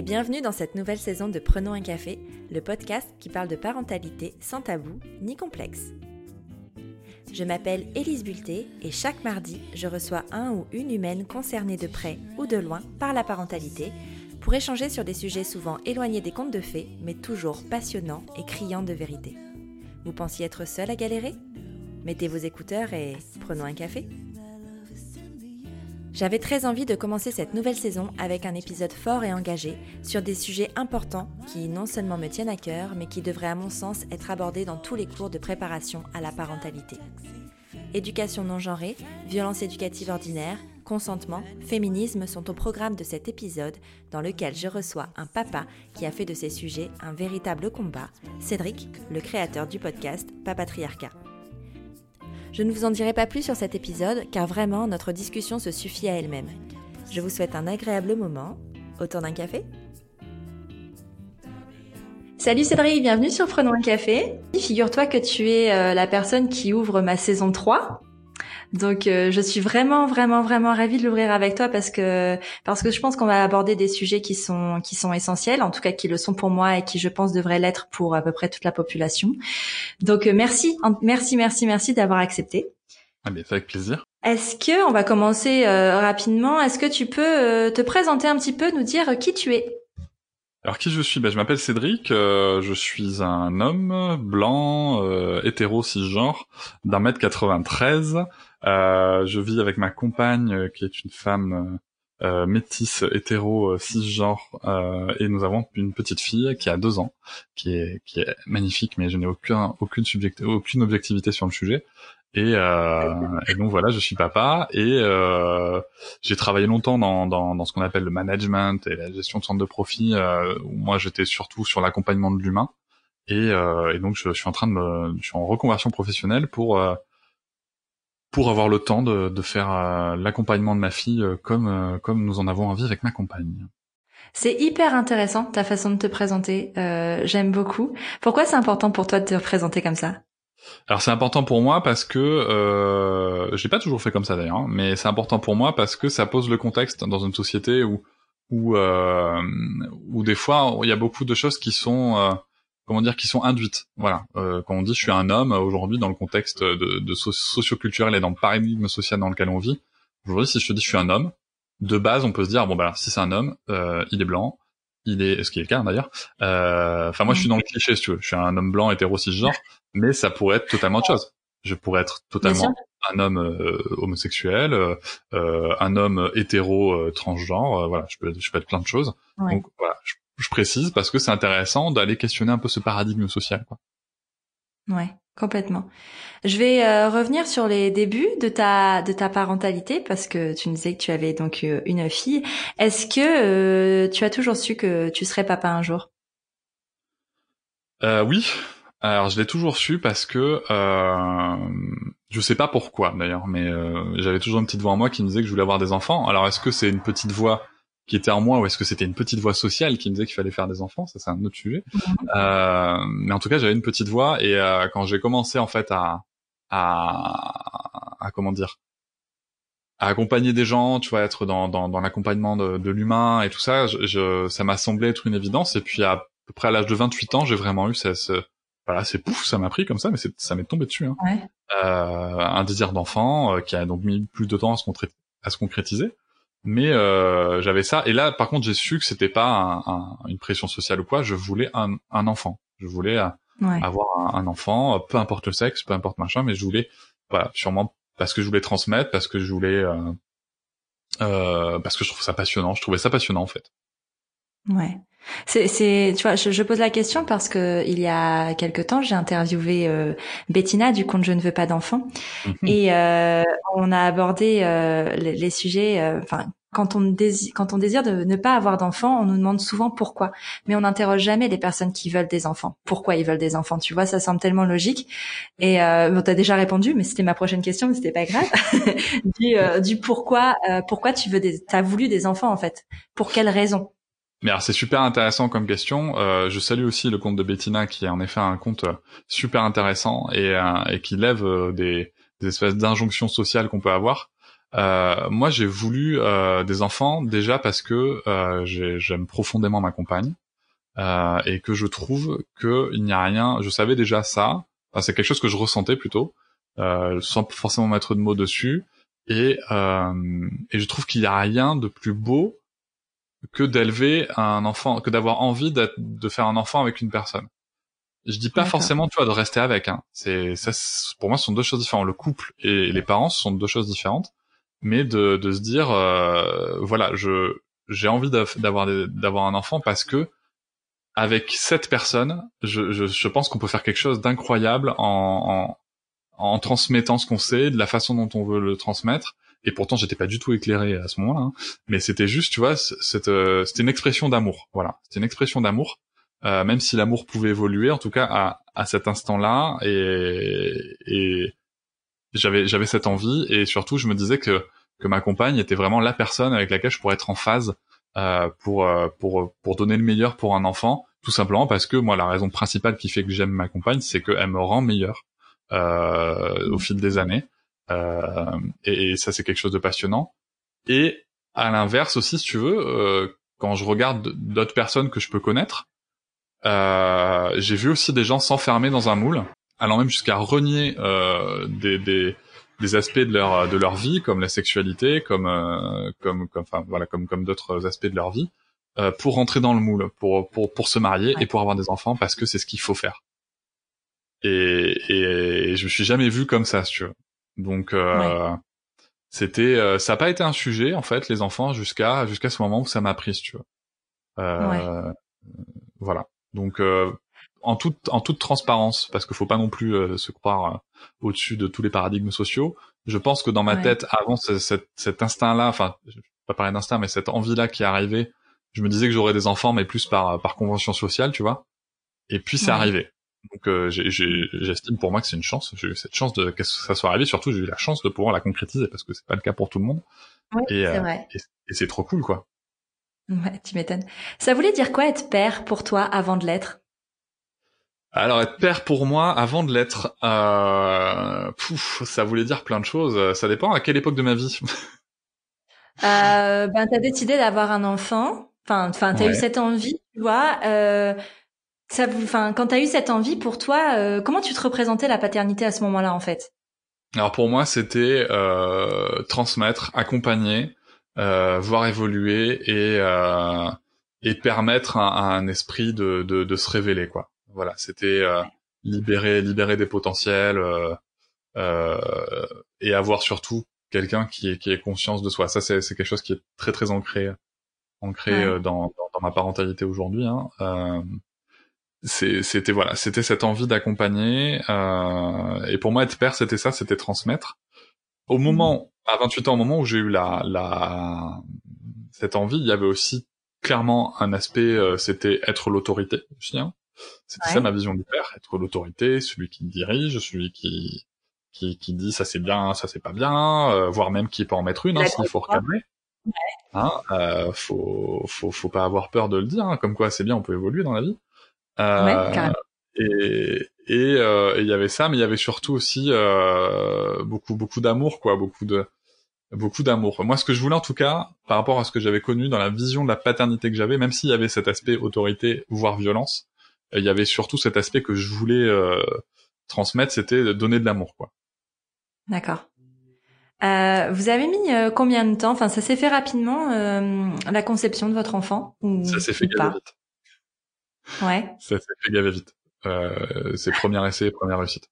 et bienvenue dans cette nouvelle saison de Prenons un café, le podcast qui parle de parentalité sans tabou ni complexe. Je m'appelle Élise Bulté et chaque mardi, je reçois un ou une humaine concernée de près ou de loin par la parentalité pour échanger sur des sujets souvent éloignés des contes de fées, mais toujours passionnants et criants de vérité. Vous pensiez être seul à galérer? Mettez vos écouteurs et prenons un café. J'avais très envie de commencer cette nouvelle saison avec un épisode fort et engagé sur des sujets importants qui non seulement me tiennent à cœur, mais qui devraient à mon sens être abordés dans tous les cours de préparation à la parentalité. Éducation non genrée, violence éducative ordinaire, consentement, féminisme sont au programme de cet épisode dans lequel je reçois un papa qui a fait de ces sujets un véritable combat, Cédric, le créateur du podcast Papatriarcat. Je ne vous en dirai pas plus sur cet épisode car vraiment notre discussion se suffit à elle-même. Je vous souhaite un agréable moment autour d'un café. Salut Cédric, bienvenue sur Prenons un café. Figure-toi que tu es euh, la personne qui ouvre ma saison 3 donc euh, je suis vraiment vraiment vraiment ravie de l'ouvrir avec toi parce que parce que je pense qu'on va aborder des sujets qui sont qui sont essentiels, en tout cas qui le sont pour moi et qui je pense devraient l'être pour à peu près toute la population. Donc euh, merci merci merci merci d'avoir accepté. Ah mais avec plaisir. Est-ce que on va commencer euh, rapidement Est-ce que tu peux te présenter un petit peu, nous dire qui tu es? Alors qui je suis? Ben, Je m'appelle Cédric, je suis un homme blanc, hétéro, cisgenre, d'un mètre 93, euh, je vis avec ma compagne, euh, qui est une femme euh, métisse, hétéro, cisgenre, et nous avons une petite fille qui a deux ans, qui est qui est magnifique, mais je n'ai aucun aucune subject aucune objectivité sur le sujet. Et, euh, et, donc voilà, je suis papa et euh, j'ai travaillé longtemps dans, dans, dans ce qu'on appelle le management et la gestion de centre de profit. Euh, où moi, j'étais surtout sur l'accompagnement de l'humain et, et, donc je, je, suis en train de me, je suis en reconversion professionnelle pour pour avoir le temps de, de faire euh, l'accompagnement de ma fille euh, comme euh, comme nous en avons envie avec ma compagne. C'est hyper intéressant ta façon de te présenter. J'aime beaucoup. Pourquoi c'est important pour toi de te présenter comme ça? Alors c'est important pour moi parce que euh, j'ai pas toujours fait comme ça d'ailleurs, hein, mais c'est important pour moi parce que ça pose le contexte dans une société où où euh, où des fois il y a beaucoup de choses qui sont comment dire, qui sont induites. Voilà. Euh, quand on dit je suis un homme aujourd'hui dans le contexte de, de socio-culturel et dans le paradigme social dans lequel on vit, aujourd'hui si je te dis je suis un homme, de base on peut se dire bon bah si c'est un homme, euh, il est blanc, il est, ce qui est le cas d'ailleurs. Euh, enfin moi je suis dans le cliché si tu veux, je suis un homme blanc hétéro cisgenre, mais ça pourrait être totalement autre chose. Je pourrais être totalement un homme euh, homosexuel, euh, un homme hétéro transgenre, voilà, je peux, je peux être plein de choses. Donc voilà, je je précise parce que c'est intéressant d'aller questionner un peu ce paradigme social. Quoi. Ouais, complètement. Je vais euh, revenir sur les débuts de ta de ta parentalité parce que tu nous disais que tu avais donc euh, une fille. Est-ce que euh, tu as toujours su que tu serais papa un jour? Oui. Alors je l'ai toujours su parce que euh, je sais pas pourquoi d'ailleurs, mais j'avais toujours une petite voix en moi qui me disait que je voulais avoir des enfants. Alors est-ce que c'est une petite voix qui était en moi ou est-ce que c'était une petite voix sociale qui me disait qu'il fallait faire des enfants ça c'est un autre sujet euh, mais en tout cas j'avais une petite voix et euh, quand j'ai commencé en fait à, à, à comment dire à accompagner des gens tu vois être dans dans, dans l'accompagnement de, de l'humain et tout ça je, ça m'a semblé être une évidence et puis à, peu près à l'âge de 28 ans j'ai vraiment eu ce, ce voilà c'est pouf ça m'a pris comme ça mais ça m'est tombé dessus hein. ouais. euh, un désir d'enfant euh, qui a donc mis plus de temps à se, à se concrétiser mais euh, j'avais ça. Et là par contre j'ai su que c'était pas un, un, une pression sociale ou quoi. Je voulais un, un enfant. Je voulais euh, avoir un, enfant peu importe le sexe peu importe machin mais je voulais voilà sûrement parce que je voulais transmettre parce que je voulais euh, euh, parce que je trouve ça passionnant. Je trouvais ça passionnant en fait. Ouais c'est, c'est, tu vois, je, je, pose la question parce que il y a quelque temps, j'ai interviewé euh, Bettina du compte Je ne veux pas d'enfants mhm. et euh, on a abordé euh, les, les, sujets. Euh, enfin, quand on désire, quand on désire de ne pas avoir d'enfants, on nous demande souvent pourquoi, mais on n'interroge jamais les personnes qui veulent des enfants. Pourquoi ils veulent des enfants Tu vois, ça semble tellement logique. Et euh, bon, t'as déjà répondu, mais c'était ma prochaine question, mais c'était pas grave. du, du pourquoi, pourquoi tu veux des, t'as voulu des enfants en fait? Pour quelles raisons mais alors c'est super intéressant comme question. Euh, je salue aussi le compte de Bettina qui est en effet un compte euh, super intéressant et, euh, et qui lève euh, des, des espèces d'injonctions sociales qu'on peut avoir. moi, j'ai voulu des enfants déjà parce que j'aime profondément ma compagne et que je trouve que il n'y a rien. Je savais déjà ça. Enfin, c'est quelque chose que je ressentais plutôt, sans forcément mettre de mots dessus. Et, et je trouve qu'il n'y a rien de plus beau que d'élever un enfant, que d'avoir envie de faire un enfant avec une personne. Je dis pas forcément, tu vois, de rester avec. Hein. C'est ça, pour moi, ce sont deux choses différentes. Le couple et les parents ce sont deux choses différentes. Mais de, de se dire, euh, voilà, je j'ai envie d'avoir d'avoir un enfant parce que avec cette personne, je, je, je pense qu'on peut faire quelque chose d'incroyable en, en, en transmettant ce qu'on sait, de la façon dont on veut le transmettre et pourtant j'étais pas du tout éclairé à ce moment-là, hein. mais c'était juste, tu vois, euh, c'était une expression d'amour, voilà, c'était une expression d'amour, euh, même si l'amour pouvait évoluer, en tout cas à, à cet instant-là, et, et j'avais j'avais cette envie, et surtout je me disais que que ma compagne était vraiment la personne avec laquelle je pourrais être en phase euh, pour euh, pour pour donner le meilleur pour un enfant, tout simplement parce que moi la raison principale qui fait que j'aime ma compagne, c'est qu'elle me rend meilleur euh, au fil des années. Euh, et, ça, c'est quelque chose de passionnant. Et à l'inverse aussi, si tu veux, euh, quand je regarde d'autres personnes que je peux connaître, euh, j'ai vu aussi des gens s'enfermer dans un moule, allant même jusqu'à renier des, des, des, aspects de leur de leur vie, comme la sexualité, comme comme comme enfin voilà comme comme d'autres aspects de leur vie, pour rentrer dans le moule, pour pour pour se marier et pour avoir des enfants, parce que c'est ce qu'il faut faire. Et, et, et je me suis jamais vu comme ça, si tu veux. Donc euh, c'était, euh, ça n'a pas été un sujet en fait les enfants jusqu'à jusqu'à ce moment où ça m'a pris, tu vois. Euh, voilà. Donc en toute en toute transparence, parce qu'il faut pas non plus se croire au-dessus de tous les paradigmes sociaux. Je pense que dans ma tête, avant cet, cet instinct-là, enfin, pas parler d'instinct, mais cette envie-là qui est arrivée, je me disais que j'aurais des enfants, mais plus par par convention sociale, tu vois. Et puis c'est arrivé. Donc euh, j'estime pour moi que c'est une chance. J'ai eu cette chance de que ça soit arrivé. Surtout, j'ai eu la chance de pouvoir la concrétiser parce que c'est pas le cas pour tout le monde. Oui, et, euh, vrai. et, c'est trop cool, quoi. Ouais, tu m'étonnes. Ça voulait dire quoi être père pour toi avant de l'être? Alors être père pour moi avant de l'être, euh, ça voulait dire plein de choses. Ça dépend à quelle époque de ma vie. euh, ben t'as décidé d'avoir un enfant. Enfin, enfin t'as eu cette envie, tu vois. Euh, ça, enfin, quand tu as eu cette envie pour toi, euh, comment tu te représentais la paternité à ce moment-là en fait? Alors pour moi, c'était euh, transmettre, accompagner, euh, voir évoluer et euh, et permettre à, un esprit de, de, de, se révéler quoi. Voilà, c'était euh, libérer libérer des potentiels et avoir surtout quelqu'un qui est qui ait conscience de soi. Ça c'est c'est quelque chose qui est très très ancré ancré dans, dans, dans ma parentalité aujourd'hui. Hein c'était voilà, c'était cette envie d'accompagner. Euh, et pour moi, être père, c'était ça, c'était transmettre. Au mhm. moment, à 28 ans, au moment où j'ai eu la, la cette envie, il y avait aussi clairement un aspect, euh, c'était être l'autorité aussi. Hein. C'était ça ma vision du père, être l'autorité, celui qui dirige, celui qui qui, qui dit ça c'est bien, ça c'est pas bien, euh, voire même qui peut en mettre une hein, s'il faut recadrer. Ouais. Hein, euh, faut, faut, faut pas avoir peur de le dire, hein, comme quoi c'est bien, on peut évoluer dans la vie. Euh, et euh, et il y avait ça, mais il y avait surtout aussi euh, beaucoup beaucoup d'amour, quoi, beaucoup de beaucoup d'amour. Moi, ce que je voulais en tout cas, par rapport à ce que j'avais connu dans la vision de la paternité que j'avais, même s'il y avait cet aspect autorité, voire violence, il y avait surtout cet aspect que je voulais transmettre, c'était de donner de l'amour, quoi. D'accord. Euh, vous avez mis combien de temps? Enfin, ça s'est fait rapidement la conception de votre enfant ou Ça s'est fait pas? vite. Ouais. Ça s'est fait gaver vite. Euh, c'est premier essai, première réussite.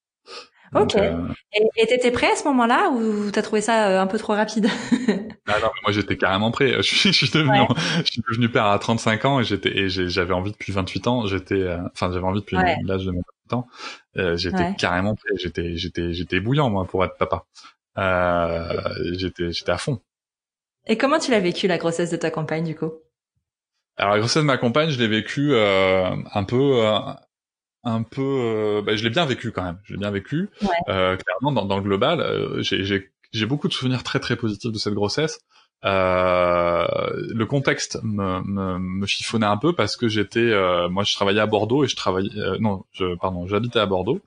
ok. Euh... Et t'étais prêt à ce moment-là ou t'as trouvé ça euh, un peu trop rapide? Ah non, moi j'étais carrément prêt. Je suis, je suis devenu, je suis devenu père à 35 ans et j'étais et j'avais envie depuis 28 ans. J'étais, euh, enfin j'avais envie depuis l'âge de mes 28 ans. Euh, j'étais carrément prêt. J'étais, j'étais, j'étais bouillant moi pour être papa. j'étais, j'étais à fond. Et comment tu l'as vécu la grossesse de ta compagne du coup? Alors la grossesse de ma compagne, je l'ai vécu euh, un peu, euh, un peu, euh, bah, je l'ai bien vécu quand même. Je l'ai bien vécu. clairement, dans, dans, le global, j'ai beaucoup de souvenirs très très positifs de cette grossesse. le contexte me, me, me, chiffonnait un peu parce que j'étais, moi, je travaillais à Bordeaux et je travaillais, non, je, pardon, j'habitais à Bordeaux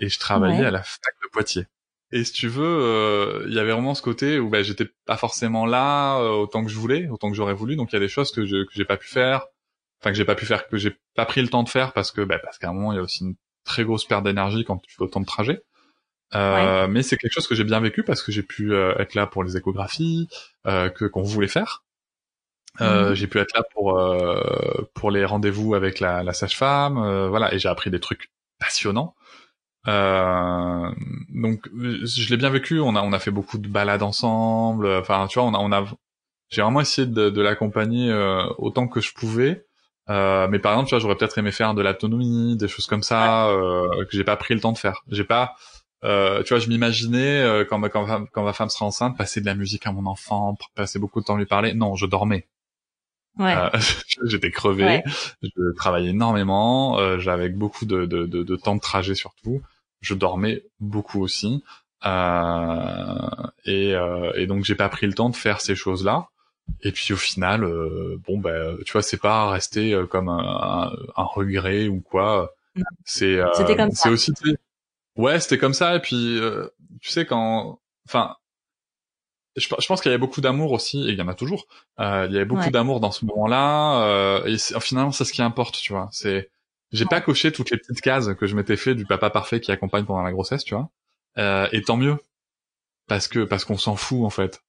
et je travaillais à la fac de Poitiers. Et si tu veux, il y avait vraiment ce côté où bah, j'étais pas forcément là autant que je voulais, autant que j'aurais voulu. Donc il y a des choses que je que j'ai pas pu faire, enfin que j'ai pas pu faire, que j'ai pas pris le temps de faire parce que bah, parce qu'à un moment il y a aussi une très grosse perte d'énergie quand tu fais autant de trajets. Euh, Mais c'est quelque chose que j'ai bien vécu parce que j'ai pu euh, être là pour les échographies euh, que qu'on voulait faire. Euh, mhm. J'ai pu être là pour euh, pour les rendez-vous avec la, la sage-femme, voilà, et j'ai appris des trucs passionnants. Donc je l'ai bien vécu. On a on a fait beaucoup de balades ensemble. Enfin, tu vois, on a on a j'ai vraiment essayé de, de l'accompagner autant que je pouvais. Euh, mais par exemple, tu vois, j'aurais peut-être aimé faire de l'autonomie, des choses comme ça euh, que j'ai pas pris le temps de faire. J'ai pas, euh, tu vois, je m'imaginais euh, quand, ma, quand, quand, ma femme sera enceinte, passer de la musique à mon enfant, passer beaucoup de temps à lui parler. Non, je dormais. Ouais. Euh, j'étais crevé, je travaillais énormément, j'avais beaucoup de, de, de, de, temps de trajet surtout. Je dormais beaucoup aussi, et, et donc j'ai pas pris le temps de faire ces choses-là. Et puis au final, euh, bon ben, tu vois, c'est pas resté euh, comme un, un, regret ou quoi. C'est euh, c'est aussi ouais, c'était comme ça. Et puis tu sais quand, enfin, je, je, pense qu'il y avait beaucoup d'amour aussi, et il y en a toujours. il y avait beaucoup d'amour dans ce moment-là. et finalement, c'est ce qui importe, tu vois. C'est j'ai pas coché toutes les petites cases que je m'étais fait du papa parfait qui accompagne pendant la grossesse, tu vois. et tant mieux parce que parce qu'on s'en fout en fait.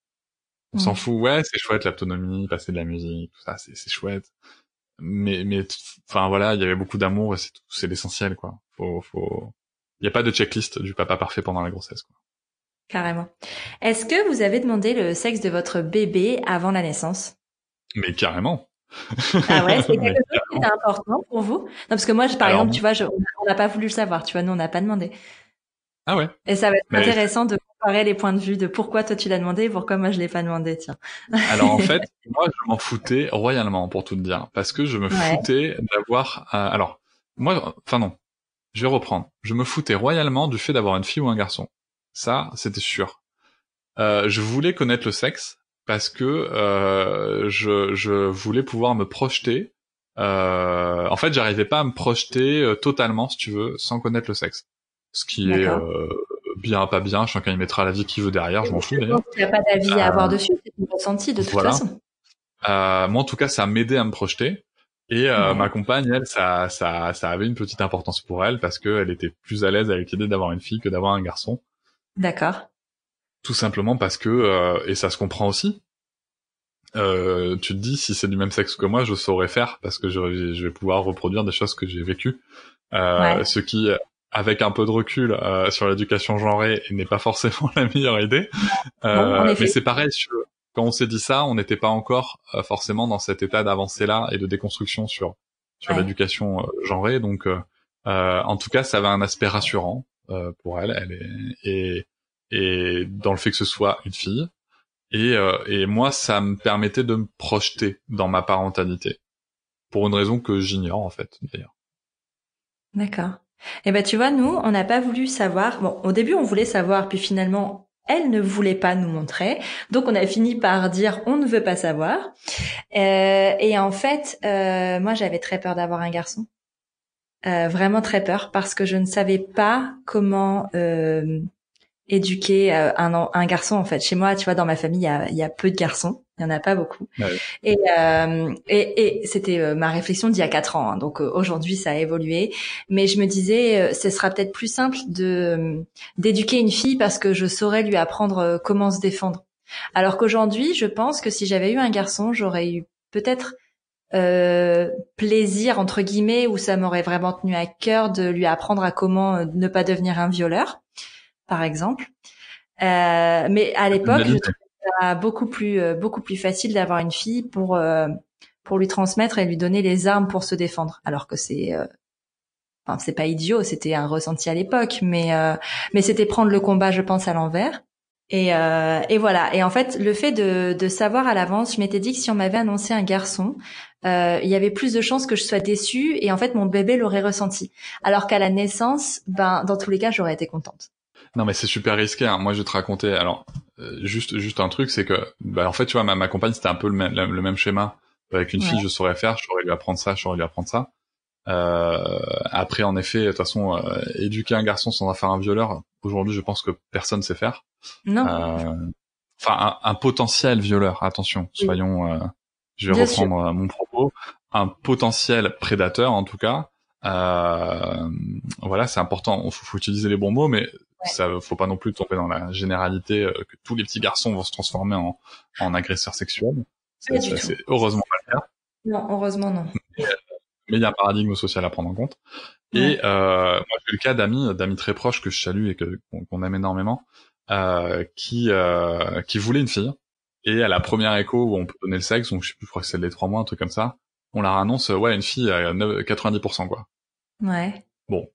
On s'en fout. Ouais, c'est chouette l'autonomie, passer de la musique, tout ça, c'est c'est chouette. Mais mais enfin voilà, il y avait beaucoup d'amour et c'est c'est l'essentiel quoi. Faut faut il y a pas de checklist du papa parfait pendant la grossesse quoi. Carrément. Est-ce que vous avez demandé le sexe de votre bébé avant la naissance? Mais carrément. Ah ouais, c'est quelque chose qui important pour vous? Non, parce que moi, par exemple, tu vois, on n'a pas voulu le savoir. Tu vois, nous, on n'a pas demandé. Ah ouais. Et ça va être intéressant de comparer les points de vue de pourquoi toi tu l'as demandé et pourquoi moi je l'ai pas demandé, tiens. Alors en fait, moi je m'en foutais royalement pour tout te dire, parce que je me foutais d'avoir. Euh, alors moi, enfin non, je vais reprendre. Je me foutais royalement du fait d'avoir une fille ou un garçon. Ça, c'était sûr. Euh, je voulais connaître le sexe parce que euh, je, je voulais pouvoir me projeter. Euh, en fait, j'arrivais pas à me projeter totalement, si tu veux, sans connaître le sexe. Ce qui est euh, bien, pas bien, chacun y mettra la vie qu'il veut derrière, je m'en fous n'y a pas d'avis à avoir dessus, c'est ressenti de toute façon. Euh, moi, en tout cas, ça m'aidait à me projeter. Et euh, ma compagne, elle, ça, ça, ça avait une petite importance pour elle parce qu'elle était plus à l'aise avec l'idée d'avoir une fille que d'avoir un garçon. D'accord. Tout simplement parce que, euh, et ça se comprend aussi, euh, tu te dis si c'est du même sexe que moi, je saurais faire parce que je, je vais pouvoir reproduire des choses que j'ai vécues. Euh, Ce qui avec un peu de recul euh, sur l'éducation genrée n'est pas forcément la meilleure idée. Euh, mais c'est pareil, quand on s'est dit ça, on n'était pas encore euh, forcément dans cet état d'avancée là et de déconstruction sur sur l'éducation genrée. Donc, en tout cas, ça avait un aspect rassurant pour elle. Elle est, et et dans le fait que ce soit une fille. Et, et moi, ça me permettait de me projeter dans ma parentalité pour une raison que j'ignore en fait d'ailleurs. D'accord. Eh ben tu vois, nous, on n'a pas voulu savoir. Bon, au début, on voulait savoir, puis finalement, elle ne voulait pas nous montrer. Donc on a fini par dire on ne veut pas savoir. Euh, et en fait, euh, moi j'avais très peur d'avoir un garçon. Euh, vraiment très peur parce que je ne savais pas comment éduquer euh, un, un garçon en fait. Chez moi, tu vois, dans ma famille, il y a, y a peu de garçons. Il y en a pas beaucoup. Et, euh, et, et c'était euh, ma réflexion d'il y a quatre ans. Hein. Donc aujourd'hui, ça a évolué. Mais je me disais, ce sera peut-être plus simple de d'éduquer une fille parce que je saurais lui apprendre comment se défendre. Alors qu'aujourd'hui, je pense que si j'avais eu un garçon, j'aurais eu peut-être euh, plaisir entre guillemets où ça m'aurait vraiment tenu à cœur de lui apprendre à comment ne pas devenir un violeur par exemple. Euh, mais à l'époque, je trouvais ça beaucoup plus euh, beaucoup plus facile d'avoir une fille pour euh, pour lui transmettre et lui donner les armes pour se défendre. Alors que c'est enfin c'est pas idiot, c'était un ressenti à l'époque, mais mais c'était prendre le combat, je pense, à l'envers. Et, et voilà. Et en fait, le fait de, de savoir à l'avance, je m'étais dit que si on m'avait annoncé un garçon, euh, il y avait plus de chances que je sois déçue et en fait mon bébé l'aurait ressenti. Alors qu'à la naissance, ben dans tous les cas, j'aurais été contente. Non mais c'est super risqué. Hein. Moi je vais te raconter. Alors euh, juste juste un truc, c'est que bah, en fait tu vois ma, ma compagne c'était un peu le même, le même schéma. Avec une fille je saurais faire, je saurais lui apprendre ça, je saurais lui apprendre ça. Euh, après en effet de toute façon euh, éduquer un garçon sans en faire un violeur, aujourd'hui, je pense que personne sait faire. Non. Euh, enfin, un, potentiel violeur. Attention, soyons. Euh, je vais reprendre mon propos. Un potentiel prédateur, en tout cas. voilà, c'est important. Il faut, faut, utiliser les bons mots, mais ça faut pas non plus tomber dans la généralité que tous les petits garçons vont se transformer en, en agresseurs sexuels. C'est heureusement pas le cas. Non, heureusement non. Mais il y a un paradigme social à prendre en compte. Et euh, moi, j'ai le cas d'amis, d'amis très proches que je salue et que qu'on aime énormément, euh, qui euh, qui voulaient une fille. Et à la première écho où on peut donner le sexe, donc je sais plus, je crois que c'est les trois mois, un truc comme ça, on leur annonce ouais une fille à 90% quoi. Ouais. Bon,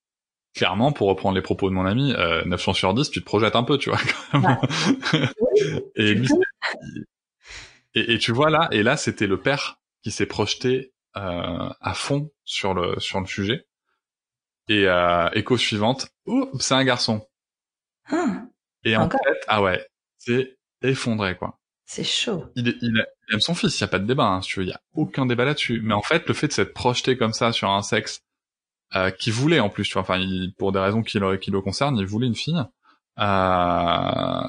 clairement, pour reprendre les propos de mon ami, euh, 9 chances sur 10, tu te projettes un peu, tu vois. et, lui, et, et, tu vois là, et là, c'était le père qui s'est projeté euh, à fond sur le sur le sujet. Et euh, écho suivante, oh, c'est un garçon. Ah, et en fait, ah ouais, c'est effondré quoi. C'est chaud. Il, il, aime son fils, il y a pas de débat, hein, si tu veux, il y a aucun débat là-dessus. Mais en fait, le fait de s'être projeté comme ça sur un sexe euh, qui voulait en plus, tu vois, enfin, il, pour des raisons qui le, qui le concernent, il voulait une fille. Euh,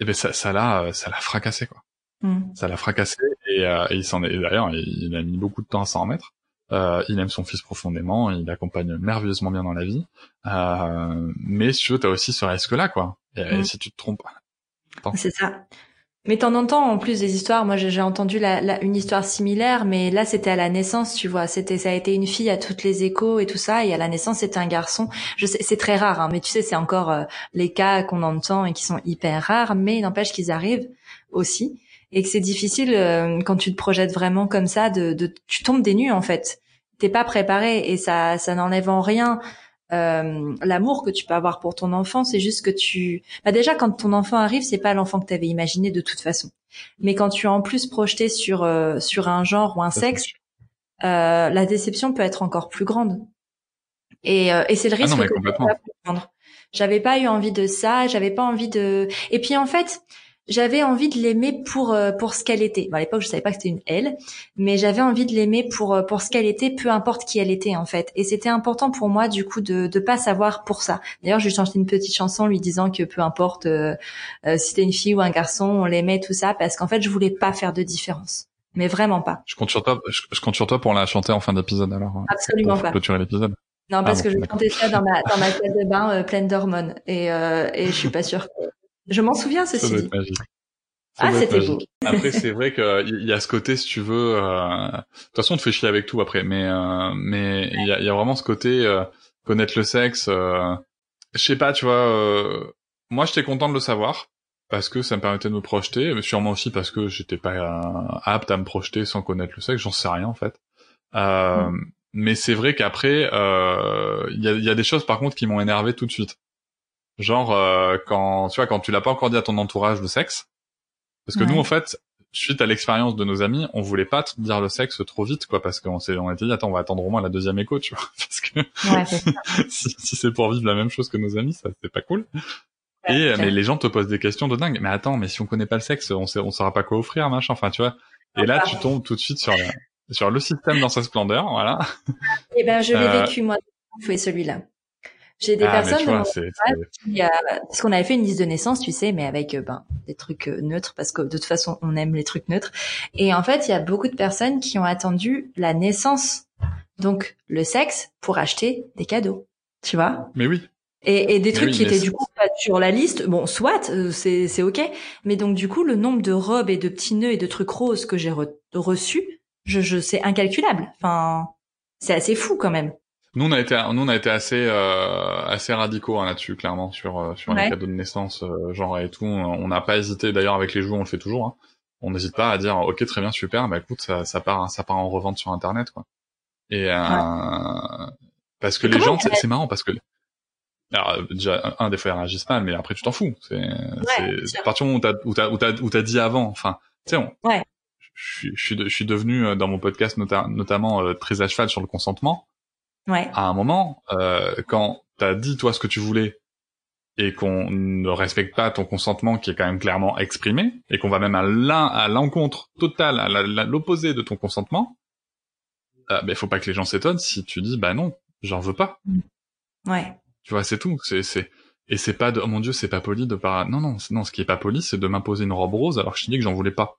et ben ça, ça l'a, ça l'a fracassé quoi. Hmm. Ça l'a fracassé et, euh, et il s'en est. D'ailleurs, il a mis beaucoup de temps à s'en remettre. Euh, il aime son fils profondément, il l'accompagne merveilleusement bien dans la vie. Euh, mais si tu veux, t'as aussi ce risque-là, quoi. Et, hmm. si tu te trompes. C'est ça. Mais t'en entends en plus des histoires. Moi, j'ai entendu une histoire similaire, mais là, c'était à la naissance, tu vois. C'était, ça a été une fille à toutes les échos et tout ça, et à la naissance, c'était un garçon. Je sais, c'est très rare, hein, mais tu sais, c'est encore euh, les cas qu'on entend et qui sont hyper rares, mais n'empêche qu'ils arrivent aussi et que c'est difficile euh, quand tu te projettes vraiment comme ça de, de tu tombes des nues en fait t'es pas préparé et ça ça n'enlève en rien euh, l'amour que tu peux avoir pour ton enfant c'est juste que tu bah déjà quand ton enfant arrive c'est pas l'enfant que tu avais imaginé de toute façon. Mais quand tu es en plus projeté sur euh, sur un genre ou un sexe euh, la déception peut être encore plus grande. Et, euh, et c'est le ah risque non, que prendre. J'avais pas eu envie de ça j'avais pas envie de et puis en fait j'avais envie de l'aimer pour euh, pour ce qu'elle était. à l'époque, je savais pas que c'était une elle, mais j'avais envie de l'aimer pour euh, pour ce qu'elle était, peu importe qui elle était en fait. Et c'était important pour moi du coup de de pas savoir pour ça. D'ailleurs, je lui chanté une petite chanson lui disant que peu importe euh, si c'était une fille ou un garçon, on l'aimait tout ça parce qu'en fait, je voulais pas faire de différence. Mais vraiment pas. Je compte sur toi. Je, compte sur toi pour la chanter en fin d'épisode alors. Absolument pour pas. Clôturer l'épisode. Non, parce ah que je chantais ça dans ma dans ma salle de bain pleine d'hormones et et je suis pas sûre que je m'en souviens, ceci dit. Ah, c'était beau. Après, c'est vrai qu'il y a ce côté, si tu veux. Euh... De toute façon, on te fait chier avec tout après, mais euh... mais il y a, y a, vraiment ce côté euh... connaître le sexe. Euh... Je sais pas, tu vois. Euh, moi, j'étais content de le savoir parce que ça me permettait de me projeter, mais sûrement aussi parce que j'étais pas euh, apte à me projeter sans connaître le sexe. J'en sais rien en fait. Mm. Mais c'est vrai qu'après, il y a, y, a, des choses par contre qui m'ont énervé tout de suite. Genre quand tu vois quand tu l'as pas encore dit à ton entourage le sexe, parce que nous en fait, suite à l'expérience de nos amis, on voulait pas dire le sexe trop vite quoi parce qu'on s'est on a dit attends on va attendre au moins la deuxième écho tu vois parce que si, c'est pour vivre la même chose que nos amis ça c'est pas cool. et mais les gens te posent des questions de dingue. Mais attends, mais si on connaît pas le sexe, on sait, on saura pas quoi offrir, machin. Enfin, tu vois. Et là, tu tombes tout de suite sur sur le système dans sa splendeur, voilà. Eh ben, je l'ai euh, vécu moi. Vous celui-là. J'ai des ah, personnes vois, qui, euh, parce qu'on avait fait une liste de naissance, tu sais, mais avec euh, ben des trucs euh, neutres parce que de toute façon on aime les trucs neutres. Et en fait, il y a beaucoup de personnes qui ont attendu la naissance, donc le sexe, pour acheter des cadeaux. Tu vois Mais oui. Et, et des trucs qui étaient du coup pas sur la liste, bon, soit c'est c'est ok, mais donc du coup le nombre de robes et de petits nœuds et de trucs roses que j'ai reçus, je, je c'est incalculable. Enfin, c'est assez fou quand même. Nous on a été, nous on a été assez euh, assez radicaux hein, là-dessus, clairement sur euh, sur les cadeaux de naissance, euh, genre et tout. On n'a pas hésité. D'ailleurs avec les jouets on le fait toujours. Hein. On n'hésite pas à dire ok très bien super, bah écoute ça, ça part ça part en revente sur internet quoi. Et parce que les gens c'est marrant parce que alors déjà un des fois ils réagissent mal, mais après tu t'en fous. C'est ouais, à partir du moment où t'as où t'as où t'as dit avant. Enfin tu sais on. Je, je, je suis devenu dans mon podcast notamment très à cheval sur le consentement Ouais. À un moment, euh, quand t'as dit toi ce que tu voulais et qu'on ne respecte pas ton consentement qui est quand même clairement exprimé et qu'on va même à l'un à l'encontre totale, à l'opposé de ton consentement, euh, ben faut pas que les gens s'étonnent si tu dis bah non, j'en veux pas. Mm. Ouais. Tu vois, c'est tout. C'est c'est Et c'est pas de, oh mon dieu, c'est pas poli de pas, non, non, non, ce qui est pas poli, c'est de m'imposer une robe rose alors que je dis que j'en voulais pas.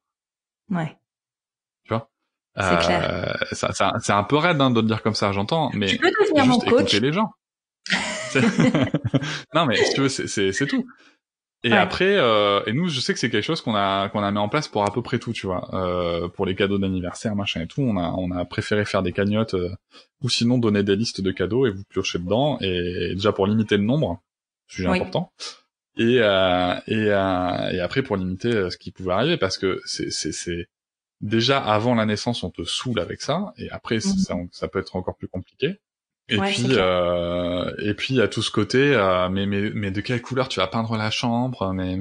Ouais. Tu vois? C'est Euh, clair. ça, ça- c'est un peu raide hein, de le dire comme ça, j'entends, mais Tu peux devenir mon coach. écouter les gens. Non, mais si tu veux, c'est, c'est, c'est tout. Et Ouais. après, euh, et nous, je sais que c'est quelque chose qu'on a qu'on a mis en place pour à peu près tout, tu vois, euh, pour les cadeaux d'anniversaire, machin et tout. On a on a préféré faire des cagnottes euh, ou sinon donner des listes de cadeaux et vous piochez dedans. Et déjà pour limiter le nombre, sujet Oui. important. Et euh, et euh, et après pour limiter ce qui pouvait arriver, parce que c'est c'est c'est déjà avant la naissance, on te saoule avec ça, et après Mhm. ça ça peut être encore plus compliqué. Et Ouais, puis, euh, et puis a tout ce côté, euh, mais, mais, mais de quelle couleur tu vas peindre la chambre, mais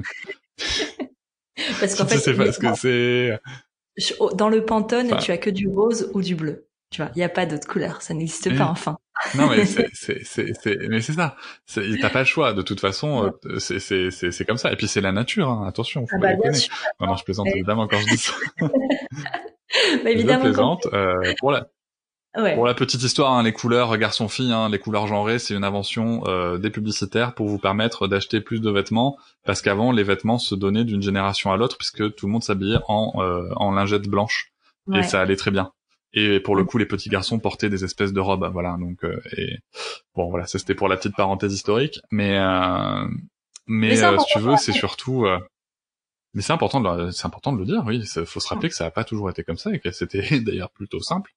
Parce qu'en tu sais pas ce que c'est. dans le Pantone, Enfin- tu as que du rose ou du bleu. Tu vois, il n'y a pas d'autre couleur. Ça n'existe pas, enfin. Non mais c'est, c'est, c'est, c'est- mais c'est ça. T'as pas le choix. De toute façon, euh, c'est, c'est, c'est, c'est comme ça. Et puis c'est la nature. Hein. Attention, faut Ah bah, bien sûr. Non, non, je plaisante Ouais. évidemment quand je dis ça. Bah, évidemment. je plaisante. Euh, pour la, Ouais. Pour la petite histoire, hein, les couleurs garçon-fille, hein, les couleurs genrées, c'est une invention euh, des publicitaires pour vous permettre d'acheter plus de vêtements, parce qu'avant les vêtements se donnaient d'une génération à l'autre, puisque tout le monde s'habillait en, euh, en lingettes blanches, Ouais. et ça allait très bien. Et pour le coup, les petits garçons portaient des espèces de robes, voilà. Donc, euh, et bon, voilà, ça c'était pour la petite parenthèse historique, mais euh, mais, euh, si tu veux, c'est surtout euh, mais c'est important, de le- c'est important de le dire, oui. Il faut se rappeler que ça n'a pas toujours été comme ça et que c'était d'ailleurs plutôt simple.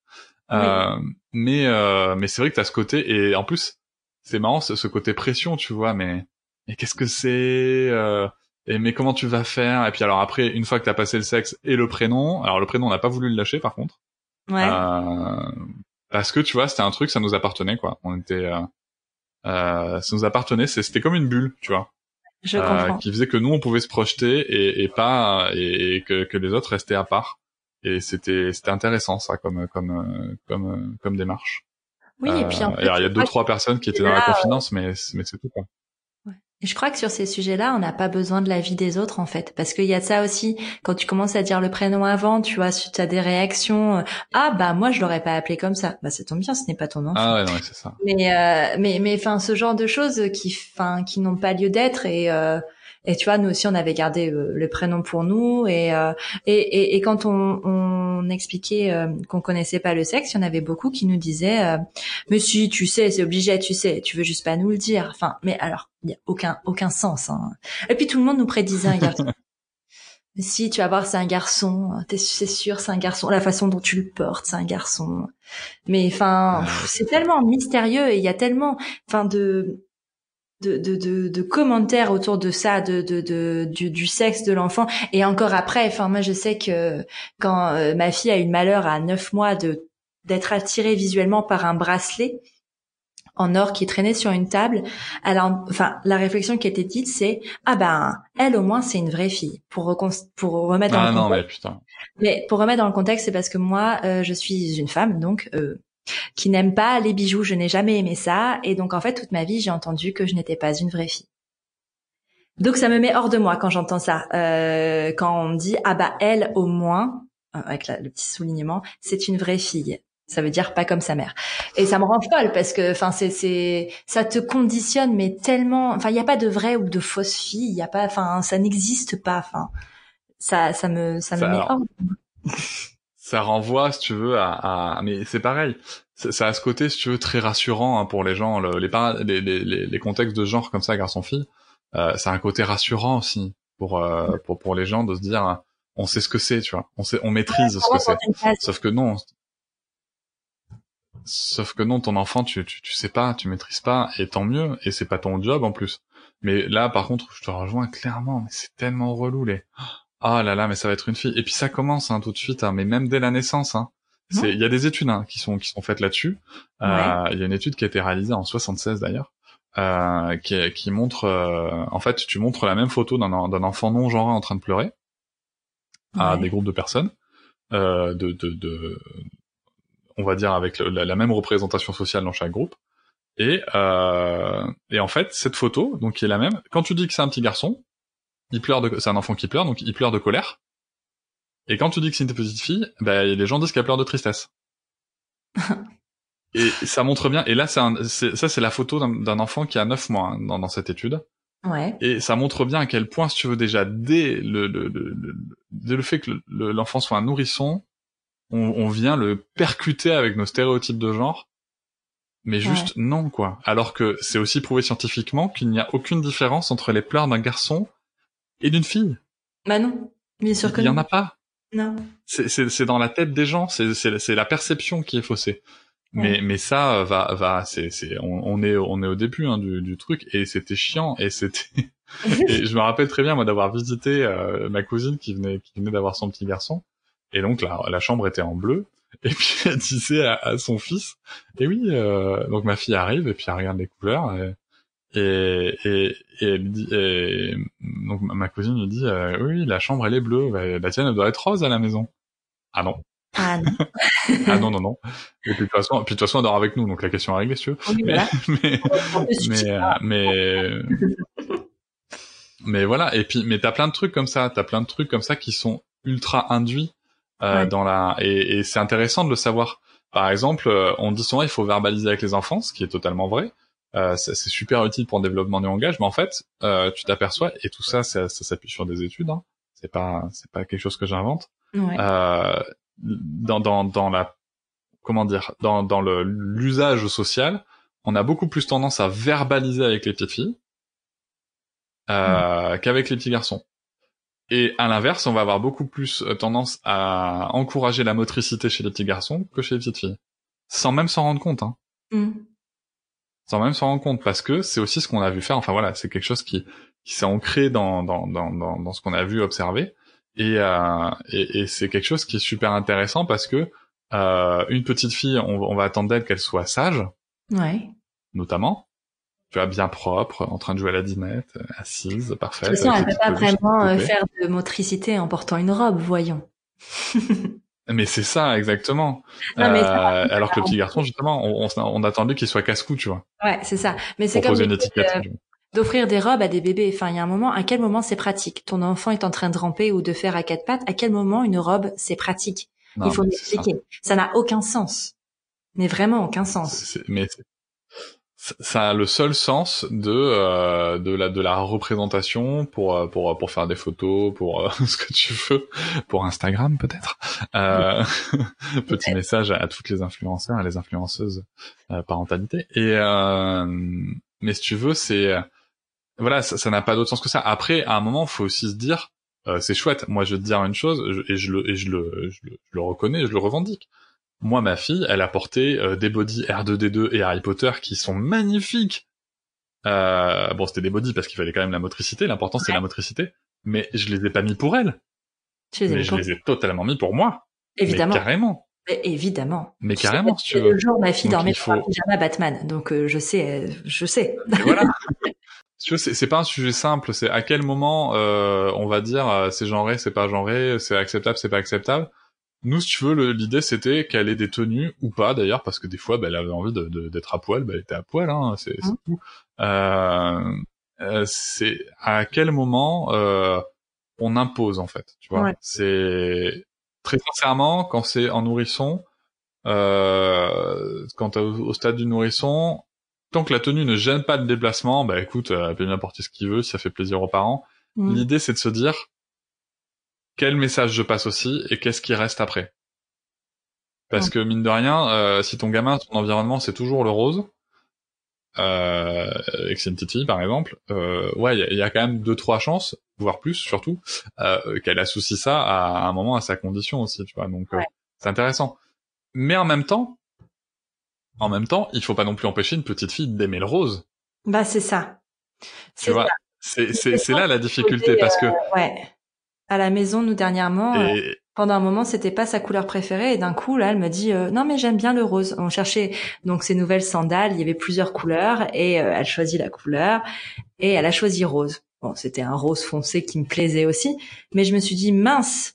Oui. Euh, mais euh, mais c'est vrai que t'as ce côté et en plus c'est marrant ce, côté pression, tu vois. Mais mais qu'est-ce que c'est euh, Et mais comment tu vas faire Et puis alors après, une fois que t'as passé le sexe et le prénom, alors le prénom on n'a pas voulu le lâcher par contre, Ouais. euh, parce que tu vois c'était un truc ça nous appartenait quoi. On était euh, euh, ça nous appartenait, c'était comme une bulle, tu vois je euh, comprends. qui faisait que nous on pouvait se projeter et, et pas et, et que, que les autres restaient à part et c'était c'était intéressant ça comme comme comme comme démarche Oui, et puis en Euh, fait, alors il y a deux trois personnes qui étaient dans la confidence mais mais c'est tout quoi Et je crois que sur ces sujets-là, on n'a pas besoin de l'avis des autres, en fait. Parce qu'il y a ça aussi, quand tu commences à dire le prénom avant, tu vois, tu as des réactions, euh, ah bah moi je l'aurais pas appelé comme ça. Bah ça tombe bien, ce n'est pas ton enfant. ah ouais non ouais, c'est ça Mais euh, mais mais enfin ce genre de choses qui enfin qui n'ont pas lieu d'être et euh, et tu vois nous aussi on avait gardé euh, le prénom pour nous. Et euh, et, et, et quand on, on expliquait euh, qu'on connaissait pas le sexe il y en avait beaucoup qui nous disaient euh, mais si tu sais c'est obligé tu sais tu veux juste pas nous le dire enfin mais alors il y a aucun aucun sens hein. et puis tout le monde nous prédisait un garçon. Mais si tu vas voir c'est un garçon. T'es c'est sûr c'est un garçon. La façon dont tu le portes c'est un garçon. Mais enfin pff, c'est tellement mystérieux et il y a tellement enfin de de, de, de, de commentaires autour de ça, de, de, de du, du sexe de l'enfant. Et encore après, enfin moi je sais que quand euh, ma fille a eu le malheur à neuf mois de d'être attirée visuellement par un bracelet en or qui traînait sur une table. Alors, enfin, la réflexion qui était dite, c'est ah ben elle au moins c'est une vraie fille. Pour recon- pour remettre dans ah le non contexte, mais putain mais pour remettre dans le contexte, c'est parce que moi, euh, je suis une femme, donc euh, qui n'aime pas les bijoux. Je n'ai jamais aimé ça, et donc en fait, toute ma vie, j'ai entendu que je n'étais pas une vraie fille. Donc ça me met hors de moi quand j'entends ça, euh, quand on me dit ah bah elle au moins, euh, avec la- le petit soulignement, c'est une vraie fille. Ça veut dire pas comme sa mère. Et ça me rend folle parce que, enfin, c'est, c'est, ça te conditionne, mais tellement, enfin, il n'y a pas de vraie ou de fausse fille. Il y a pas, enfin, ça n'existe pas. Enfin, ça, ça me, ça me met alors, hors de ça renvoie si tu veux à, à... mais c'est pareil. Ça a ce côté si tu veux très rassurant hein, pour les gens. Le- les, les, les, les, contextes de genre comme ça garçon fille euh, ça a un côté rassurant aussi pour euh, pour pour les gens de se dire euh, on sait ce que c'est tu vois. On sait on maîtrise ce que c'est. Sauf que non. Sauf que non, ton enfant, tu, tu, tu sais pas, tu maîtrises pas, et tant mieux, et c'est pas ton job en plus. Mais là, par contre, je te rejoins clairement, mais c'est tellement relou, les... Ah là là, mais ça va être une fille. Et puis ça commence hein, tout de suite, hein, mais même dès la naissance. Hein. C'est, il y a des études hein, qui sont qui sont faites là-dessus. Euh, Il y a une étude qui a été réalisée en 76 d'ailleurs, euh, qui, qui montre, euh, en fait, tu montres la même photo d'un en- d'un enfant non genré en train de pleurer à Ouais. des groupes de personnes, euh, de, de, de, on va dire avec le- la, la même représentation sociale dans chaque groupe. Et, euh, et en fait, cette photo, donc qui est la même, quand tu dis que c'est un petit garçon, il pleure de, c'est un enfant qui pleure, donc il pleure de colère. Et quand tu dis que c'est une petite fille, ben les gens disent qu'elle pleure de tristesse. et ça montre bien. Et là, c'est un- ça, c'est la photo d'un enfant qui a 9 mois hein, dans, dans cette étude. Ouais. Et ça montre bien à quel point, si tu veux déjà, dès le, le, le, le, dès le fait que l'enfant soit un nourrisson, on, on, vient le percuter avec nos stéréotypes de genre. Mais juste non, quoi. Alors que c'est aussi prouvé scientifiquement qu'il n'y a aucune différence entre les pleurs d'un garçon et d'une fille? Bah non, bien sûr que Il y en a pas? Non. C'est dans la tête des gens, c'est la perception qui est faussée. Mais mais ça euh, va va c'est c'est on, on, est on est au début hein, du, du truc et c'était chiant et c'était et je me rappelle très bien moi d'avoir visité euh, ma cousine qui venait qui venait d'avoir son petit garçon et donc la la chambre était en bleu et puis elle disait à, son fils et oui euh, donc ma fille arrive et puis elle regarde les couleurs et et, et, elle dit et, donc ma cousine lui dit euh, oui la chambre elle est bleue bah, la tienne elle doit être rose à la maison ah non ah non. ah non, non, non. Et puis de toute façon, puis de toute façon, on dort avec nous, donc la question est réglée, si tu veux. mais, mais, mais, euh, mais, mais, voilà. Et puis, mais t'as plein de trucs comme ça. T'as plein de trucs comme ça qui sont ultra induits euh, dans la. Et, et c'est intéressant de le savoir. Par exemple, euh, on dit souvent il faut verbaliser avec les enfants, ce qui est totalement vrai. Euh, c'est super utile pour le développement du langage, mais en fait, euh, tu t'aperçois et tout ça, ça, ça s'appuie sur des études. Hein. C'est pas, c'est pas quelque chose que j'invente. Ouais. Euh, dans, dans, dans la comment dire dans, dans le l'usage social, on a beaucoup plus tendance à verbaliser avec les petites filles euh, mmh. qu'avec les petits garçons. Et à l'inverse, on va avoir beaucoup plus euh, tendance à encourager la motricité chez les petits garçons que chez les petites filles, sans même s'en rendre compte. Hein. Mmh. Sans même s'en rendre compte, parce que c'est aussi ce qu'on a vu faire. Enfin voilà, c'est quelque chose qui, qui s'est ancré dans, dans, dans, dans, dans ce qu'on a vu observer. Et, euh, et, et c'est quelque chose qui est super intéressant parce que euh, une petite fille, on, on va attendre d'elle qu'elle soit sage, ouais. notamment. Tu vois, bien propre, en train de jouer à la dinette, assise, parfaite. De toute façon, elle peut pas vraiment euh, faire de motricité en portant une robe, voyons. mais c'est ça, exactement. Non, euh, alors que le petit garçon, justement, on, on, on attendait qu'il soit casse-cou, tu vois. Ouais, c'est ça. Mais c'est comme. Euh, d'offrir des robes à des bébés. Enfin, il y a un moment, à quel moment c'est pratique? Ton enfant est en train de ramper ou de faire à quatre pattes. À quel moment une robe c'est pratique? Il faut m'expliquer. Ça n'a aucun sens. Mais vraiment aucun sens. mais ça a le seul sens de euh, de la de la représentation pour euh, pour pour faire des photos pour euh, ce que tu veux pour Instagram peut-être euh, petit message à, toutes les influenceurs et les influenceuses parentalité et mais si tu veux c'est voilà, ça n'a pas d'autre sens que ça. Après, à un moment, faut aussi se dire, euh, c'est chouette. Moi, je vais te dire une chose, et je le, et je le, je le, reconnais, je le revendique. Moi, ma fille, elle a porté euh, des body R2D2 et Harry Potter qui sont magnifiques. Euh, bon, c'était des body parce qu'il fallait quand même la motricité. L'important, c'est la motricité. Mais je les ai pas mis pour elle. mais je les ai totalement mis pour moi. Évidemment. Mais carrément. Mais évidemment. Mais carrément, si tu veux. Le jour, ma fille dormait faut... pyjama Batman, donc je sais, je sais. voilà. tu c'est, c'est pas un sujet simple. C'est à quel moment euh, on va dire euh, c'est genré, c'est pas genré, c'est acceptable, c'est pas acceptable. Nous, si tu veux, l'idée c'était qu'elle ait des tenues ou pas d'ailleurs, parce que des fois, bah, elle avait envie de, d'être à poil, bah, elle était à poil, hein, c'est, mmh. tout. Euh, euh, c'est à quel moment euh, on impose en fait, tu vois? C'est très sincèrement quand c'est en nourrisson, euh, quand au, au stade du nourrisson, tant que la tenue ne gêne pas le déplacement, bah écoute, euh, elle peut bien porter ce qu'il veut, si ça fait plaisir aux parents. Mm. L'idée, c'est de se dire quel message je passe aussi et qu'est-ce qui reste après. Parce que mine de rien, euh, si ton gamin, ton environnement, c'est toujours le rose, euh, et que c'est une petite fille par exemple, euh, ouais, il y, y, a quand même deux trois chances, voire plus surtout, euh, qu'elle associe ça à, un moment à sa condition aussi, tu vois. Donc euh, c'est intéressant. Mais en même temps, en même temps, il faut pas non plus empêcher une petite fille d'aimer le rose. Bah c'est ça. Tu vois, c'est c'est là la difficulté parce que euh, ouais. À la maison, nous dernièrement, euh, pendant un moment, c'était pas sa couleur préférée et d'un coup là, elle me dit euh, non mais j'aime bien le rose. On cherchait donc ces nouvelles sandales, il y avait plusieurs couleurs et elle choisit la couleur et elle a choisi rose. Bon, c'était un rose foncé qui me plaisait aussi, mais je me suis dit mince,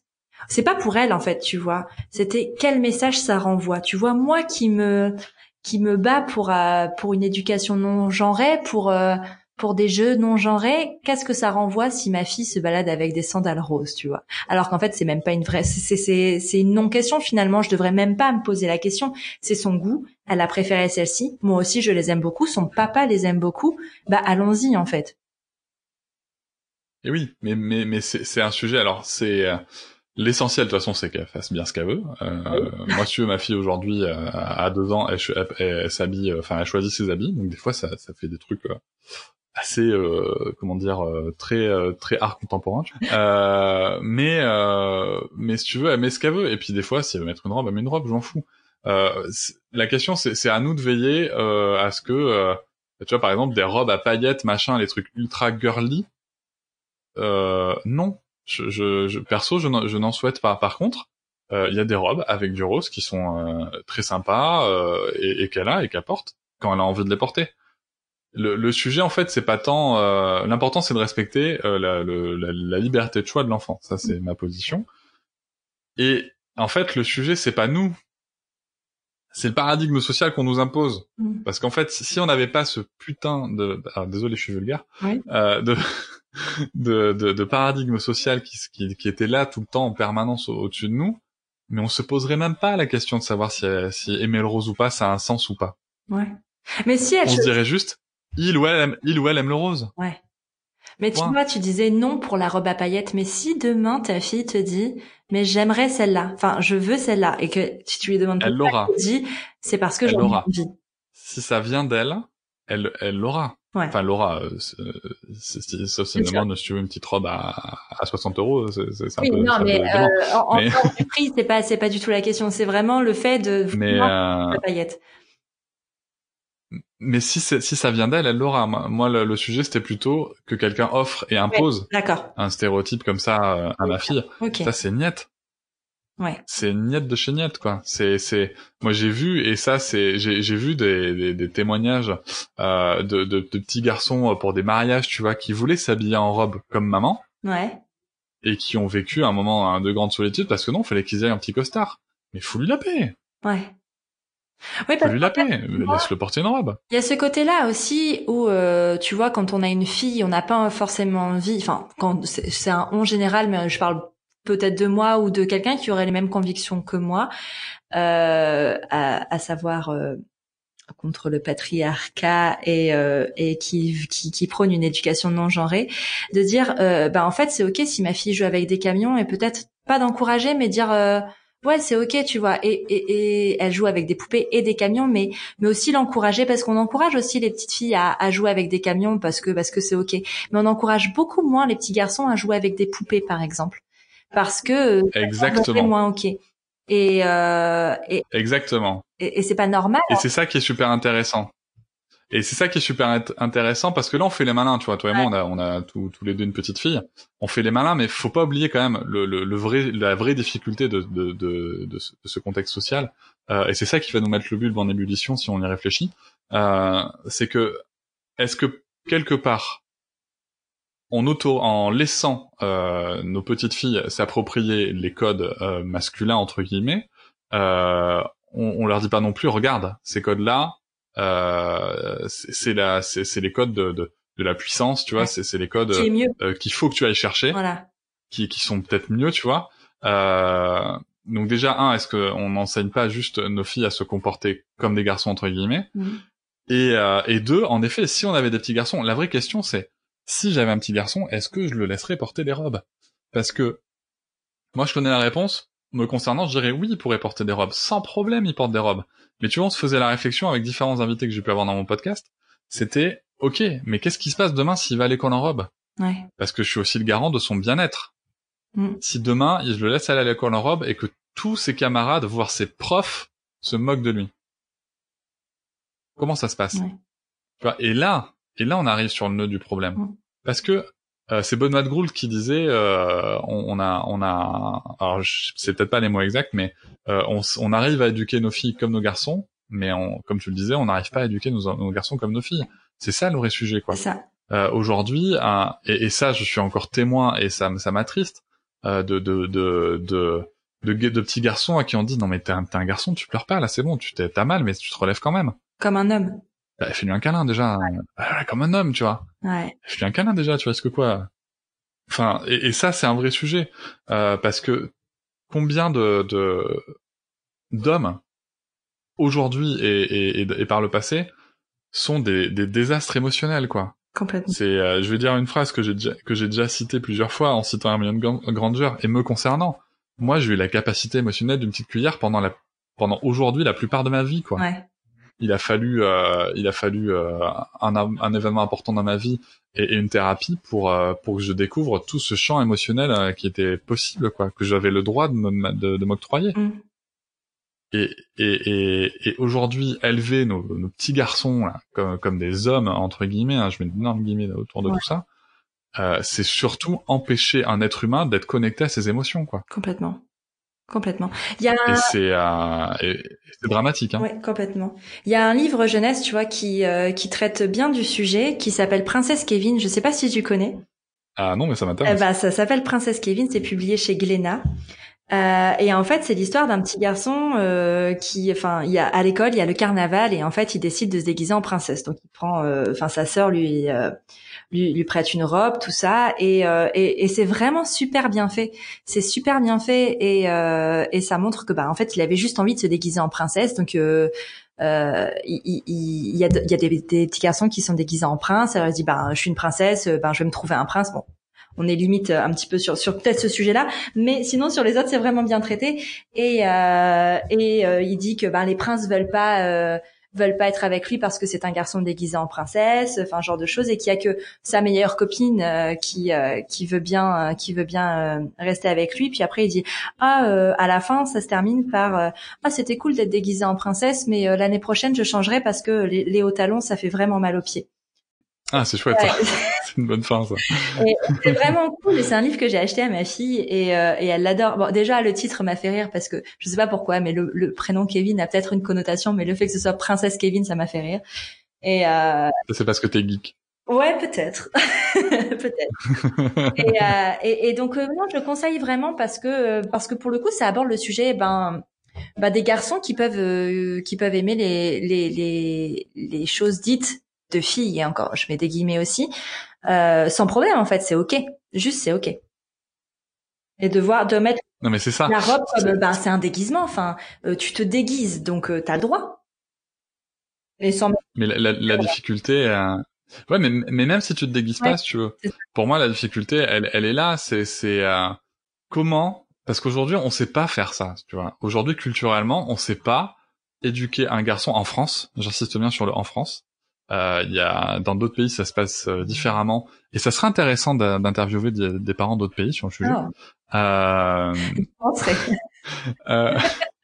c'est pas pour elle en fait, tu vois. C'était quel message ça renvoie? Tu vois, moi qui me qui me bat pour euh, pour une éducation non genrée, pour euh, pour des jeux non genrés, qu'est-ce que ça renvoie si ma fille se balade avec des sandales roses, tu vois? Alors qu'en fait, c'est même pas une vraie, c'est c'est c'est une non question finalement. Je devrais même pas me poser la question. C'est son goût. Elle a préféré celle-ci. Moi aussi, je les aime beaucoup. Son papa les aime beaucoup. Bah allons-y en fait. Et oui, mais mais mais c'est un sujet. Alors c'est euh, l'essentiel de toute façon, c'est qu'elle fasse bien ce qu'elle veut. Euh, moi, si tu veux, ma fille aujourd'hui euh, à deux ans, elle, elle, s'habille, enfin, elle choisit ses habits. Donc des fois, ça ça fait des trucs assez comment dire très très art contemporain. Vois. mais mais si tu veux, elle met ce qu'elle veut. Et puis des fois, si elle veut mettre une robe, elle met une robe. J'en fous. la question, c'est à nous de veiller à ce que tu vois, par exemple, des robes à paillettes, machin, les trucs ultra girly. Euh, non, je, je, je, perso, je n'en souhaite pas. Par contre, euh, il y a des robes avec du rose qui sont euh, très sympas euh, et, et qu'elle a et qu'elle porte quand elle a envie de les porter. Le, le sujet, en fait, c'est pas tant. Euh, l'important, c'est de respecter la, la, la, liberté de choix de l'enfant. Ça, c'est ma position. Et en fait, le sujet, c'est pas nous c'est le paradigme social qu'on nous impose. Mm. Parce qu'en fait, si on n'avait pas ce putain de, ah, désolé, je suis vulgaire, euh, de, de, de, de, paradigme social qui, qui, qui, était là tout le temps en permanence au-dessus de nous, mais on se poserait même pas la question de savoir si, si aimer le rose ou pas, ça a un sens ou pas. Ouais. Mais si elle on se dirait juste, il ou elle aime, il ou elle aime le rose. Ouais. Mais tu vois, tu disais non pour la robe à paillettes, mais si demain ta fille te dit, mais j'aimerais celle-là, enfin je veux celle-là, et que si tu lui demandes, elle l'aura. Dit, c'est parce que j'en ai envie. Si ça vient d'elle, elle, elle l'aura. Ouais. Enfin, l'aura. Euh, sauf si demande si tu veux une petite robe à, à 60 euros, c'est un oui, peu. Non, mais, euh, en, mais... en du prix, c'est pas, c'est pas du tout la question. C'est vraiment le fait de. Mais euh... mais si, si ça vient d'elle, elle l'aura. Moi, le, sujet, c'était plutôt que quelqu'un offre et impose un stéréotype comme ça euh, à ma fille. Ça, c'est niette. Ouais. C'est niette de chez niette, quoi. C'est, c'est. Moi, j'ai vu et ça, c'est. J'ai, j'ai vu des, des, des témoignages euh, de, de, de, petits garçons euh, pour des mariages, tu vois, qui voulaient s'habiller en robe comme maman. Ouais. Et qui ont vécu un moment de grande solitude parce que non, fallait qu'ils aient un petit costard. Mais faut lui la paix. Ouais. Oui, parce lui la paix, laisse-le porter une robe. Il y a ce côté-là aussi où, euh, tu vois, quand on a une fille, on n'a pas forcément envie, enfin, quand c'est un on général, mais je parle peut-être de moi ou de quelqu'un qui aurait les mêmes convictions que moi, euh, à, à, savoir euh, contre le patriarcat et, euh, et qui, qui, qui, prône une éducation non genrée, de dire, euh, bah en fait c'est ok si ma fille joue avec des camions et peut-être pas d'encourager, mais dire ouais c'est ok tu vois. Et, et, et, elle joue avec des poupées et des camions mais mais aussi l'encourager parce qu'on encourage aussi les petites filles à, à, jouer avec des camions parce que parce que c'est ok. Mais on encourage beaucoup moins les petits garçons à jouer avec des poupées par exemple. Parce que exactement. moins ok. Et, euh, et exactement. et, et c'est pas normal. Et c'est ça qui est super intéressant et c'est ça qui est super intéressant parce que là on fait les malins, tu vois. Toi et moi, on a, on a tous les deux une petite fille. On fait les malins, mais faut pas oublier quand même le, le, le vrai, la vraie difficulté de, de, de, de, ce, contexte social. Euh, et c'est ça qui va nous mettre le bulbe en ébullition si on y réfléchit. Euh, c'est que est-ce que quelque part en auto, en laissant euh, nos petites filles s'approprier les codes euh, masculins entre guillemets, euh, on, on leur dit pas non plus regarde ces codes-là, euh, c'est la, c'est les codes de, de, de, la puissance, tu vois. C'est les codes euh, qu'il faut que tu ailles chercher, voilà. qui, qui sont peut-être mieux, tu vois. Euh, donc déjà un, est-ce qu'on n'enseigne pas juste nos filles à se comporter comme des garçons entre guillemets? Et, euh, et deux, en effet, si on avait des petits garçons, la vraie question c'est si j'avais un petit garçon, est-ce que je le laisserais porter des robes? Parce que moi je connais la réponse. Me concernant, je dirais oui, il pourrait porter des robes. Sans problème, il porte des robes. Mais tu vois, on se faisait la réflexion avec différents invités que j'ai pu avoir dans mon podcast. C'était, ok, mais qu'est-ce qui se passe demain s'il va à l'école en robe? Ouais. Parce que je suis aussi le garant de son bien-être. Mm. Si demain, je le laisse aller à l'école en robe et que tous ses camarades, voire ses profs, se moquent de lui. Comment ça se passe? Ouais. tu vois, Et là, et là, on arrive sur le nœud du problème. Mm. Parce que euh, c'est Benoît Groult qui disait, euh, on, on, a, on a, alors c'est peut-être pas les mots exacts, mais euh, on, on, arrive à éduquer nos filles comme nos garçons, mais on, comme tu le disais, on n'arrive pas à éduquer nos, nos, garçons comme nos filles. C'est ça le vrai sujet, quoi. Ça. Euh, Aujourd'hui, et, et, ça, je suis encore témoin, et ça, ça m'attriste, euh, de, de, de, de de, de, petits garçons à qui on dit non mais t'es un, un, garçon, tu pleures pas là, c'est bon, tu t'as mal, mais tu te relèves quand même. Comme un homme. Bah, fais-lui un câlin déjà, bah, comme un homme, tu vois. Ouais. Fais-lui un câlin déjà, tu vois, ce que quoi? Enfin, et, et ça c'est un vrai sujet euh, parce que combien de d'hommes aujourd'hui et, et, et, par le passé sont des, des désastres émotionnels quoi? Complètement. C'est, euh, je vais dire une phrase que j'ai déjà, que j'ai déjà citée plusieurs fois en citant Hermione Granger et me concernant. Moi, j'ai eu la capacité émotionnelle d'une petite cuillère pendant la, pendant aujourd'hui la plupart de ma vie, quoi. Ouais. Il a fallu, euh, il a fallu euh, un, un événement important dans ma vie et, et une thérapie pour euh, pour que je découvre tout ce champ émotionnel qui était possible, quoi, que j'avais le droit de de, de m'octroyer. Mm. Et, et, et, et aujourd'hui, élever nos, nos, petits garçons là, comme, comme des hommes, entre guillemets, hein, je mets d'énormes guillemets autour de Ouais. tout ça, euh, c'est surtout empêcher un être humain d'être connecté à ses émotions, quoi. Complètement. Complètement. Il y a c'est euh, c'est dramatique, hein. Ouais, complètement. Il y a un livre jeunesse, tu vois, qui euh, qui traite bien du sujet, qui s'appelle Princesse Kevin. Je sais pas si tu connais. Ah non, mais ça Eh m'intéresse. ben, ça s'appelle Princesse Kevin. C'est publié chez Glénat. Euh, et en fait, c'est l'histoire d'un petit garçon euh, qui, enfin, il y a à l'école, il y a le carnaval et en fait, il décide de se déguiser en princesse. Donc, il prend, euh, enfin, sa sœur lui, euh, lui lui prête une robe, tout ça, et euh, et, et c'est vraiment super bien fait. C'est super bien fait et euh, et ça montre que bah en fait, il avait juste envie de se déguiser en princesse. Donc euh, euh, il, il- il y a, il y a des, petits garçons qui sont déguisés en prince. Alors se dit, ben, je suis une princesse, ben, je vais me trouver un prince. Bon, on est limite un petit peu sur, sur peut-être ce sujet-là, mais sinon sur les autres, c'est vraiment bien traité. Et, euh, et euh, il dit que ben, les princes veulent pas euh, veulent pas être avec lui parce que c'est un garçon déguisé en princesse, enfin genre de choses, et qu'il y a que sa meilleure copine euh, qui euh, qui veut bien euh, qui veut bien euh, rester avec lui. Puis après il dit ah euh, à la fin ça se termine par euh, ah c'était cool d'être déguisé en princesse, mais l'année prochaine je changerai parce que les, les hauts talons ça fait vraiment mal aux pieds. Ah, c'est chouette. Ouais. c'est une bonne fin, ça. C'est vraiment cool c'est un livre que j'ai acheté à ma fille et, euh, et elle l'adore. Bon, déjà le titre m'a fait rire parce que je sais pas pourquoi, mais le, le prénom Kevin a peut-être une connotation, mais le fait que ce soit princesse Kevin, ça m'a fait rire. Et euh, C'est parce que t'es geek. ouais, peut-être, peut-être. Et, euh, et, et donc euh, non, je le conseille vraiment parce que euh, parce que pour le coup, ça aborde le sujet, ben. ben, des garçons qui peuvent euh, qui peuvent aimer les, les les les choses dites de filles et encore je mets des guillemets aussi euh, sans problème en fait c'est ok juste c'est ok et de voir de mettre Non, mais c'est ça. la robe comme ben c'est un déguisement enfin euh, tu te déguises donc euh, t'as le droit et sans Mais la, la, la difficulté, euh... ouais, mais, mais même si tu te déguises Ouais, pas, si tu veux, pour moi, la difficulté, elle, elle est là. C'est, c'est euh, comment Parce qu'aujourd'hui, on sait pas faire ça. Tu vois, aujourd'hui, culturellement, on sait pas éduquer un garçon en France. J'insiste bien sur le en France. Euh, Il y a dans d'autres pays, ça se passe euh, différemment, et ça serait intéressant d'interviewer des, des parents d'autres pays sur le sujet. Oh, Euh, euh,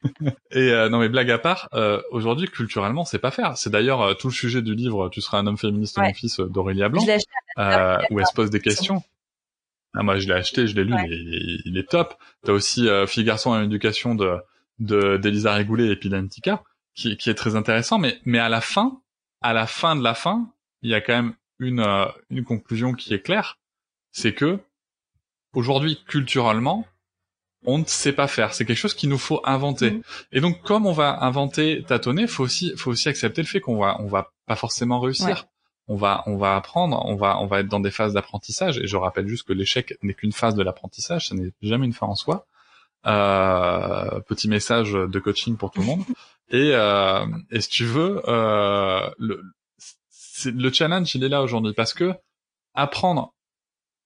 et euh, non mais blague à part, euh, aujourd'hui culturellement c'est pas faire. C'est d'ailleurs euh, tout le sujet du livre Tu seras un homme féministe Ouais. mon fils euh, d'Aurélia Blanc, je l'ai acheté euh, où elle se pose des questions. Ah, moi je l'ai acheté, je l'ai lu, Ouais. mais il, il est top. T'as aussi euh, Fille garçon à éducation de de d'Elisa Régoulet et Pilantica qui qui est très intéressant. Mais mais à la fin, à la fin de la fin, il y a quand même une euh, une conclusion qui est claire, c'est que aujourd'hui culturellement on ne sait pas faire. C'est quelque chose qu'il nous faut inventer. Mhm. Et donc, comme on va inventer, tâtonner, faut aussi, faut aussi accepter le fait qu'on va, on va pas forcément réussir. Ouais. On va, on va apprendre, on va, on va être dans des phases d'apprentissage. Et je rappelle juste que l'échec n'est qu'une phase de l'apprentissage, ce n'est jamais une fin en soi. Euh, petit message de coaching pour tout le monde. Et, euh, et si tu veux, euh, le, le challenge, il est là aujourd'hui parce que apprendre,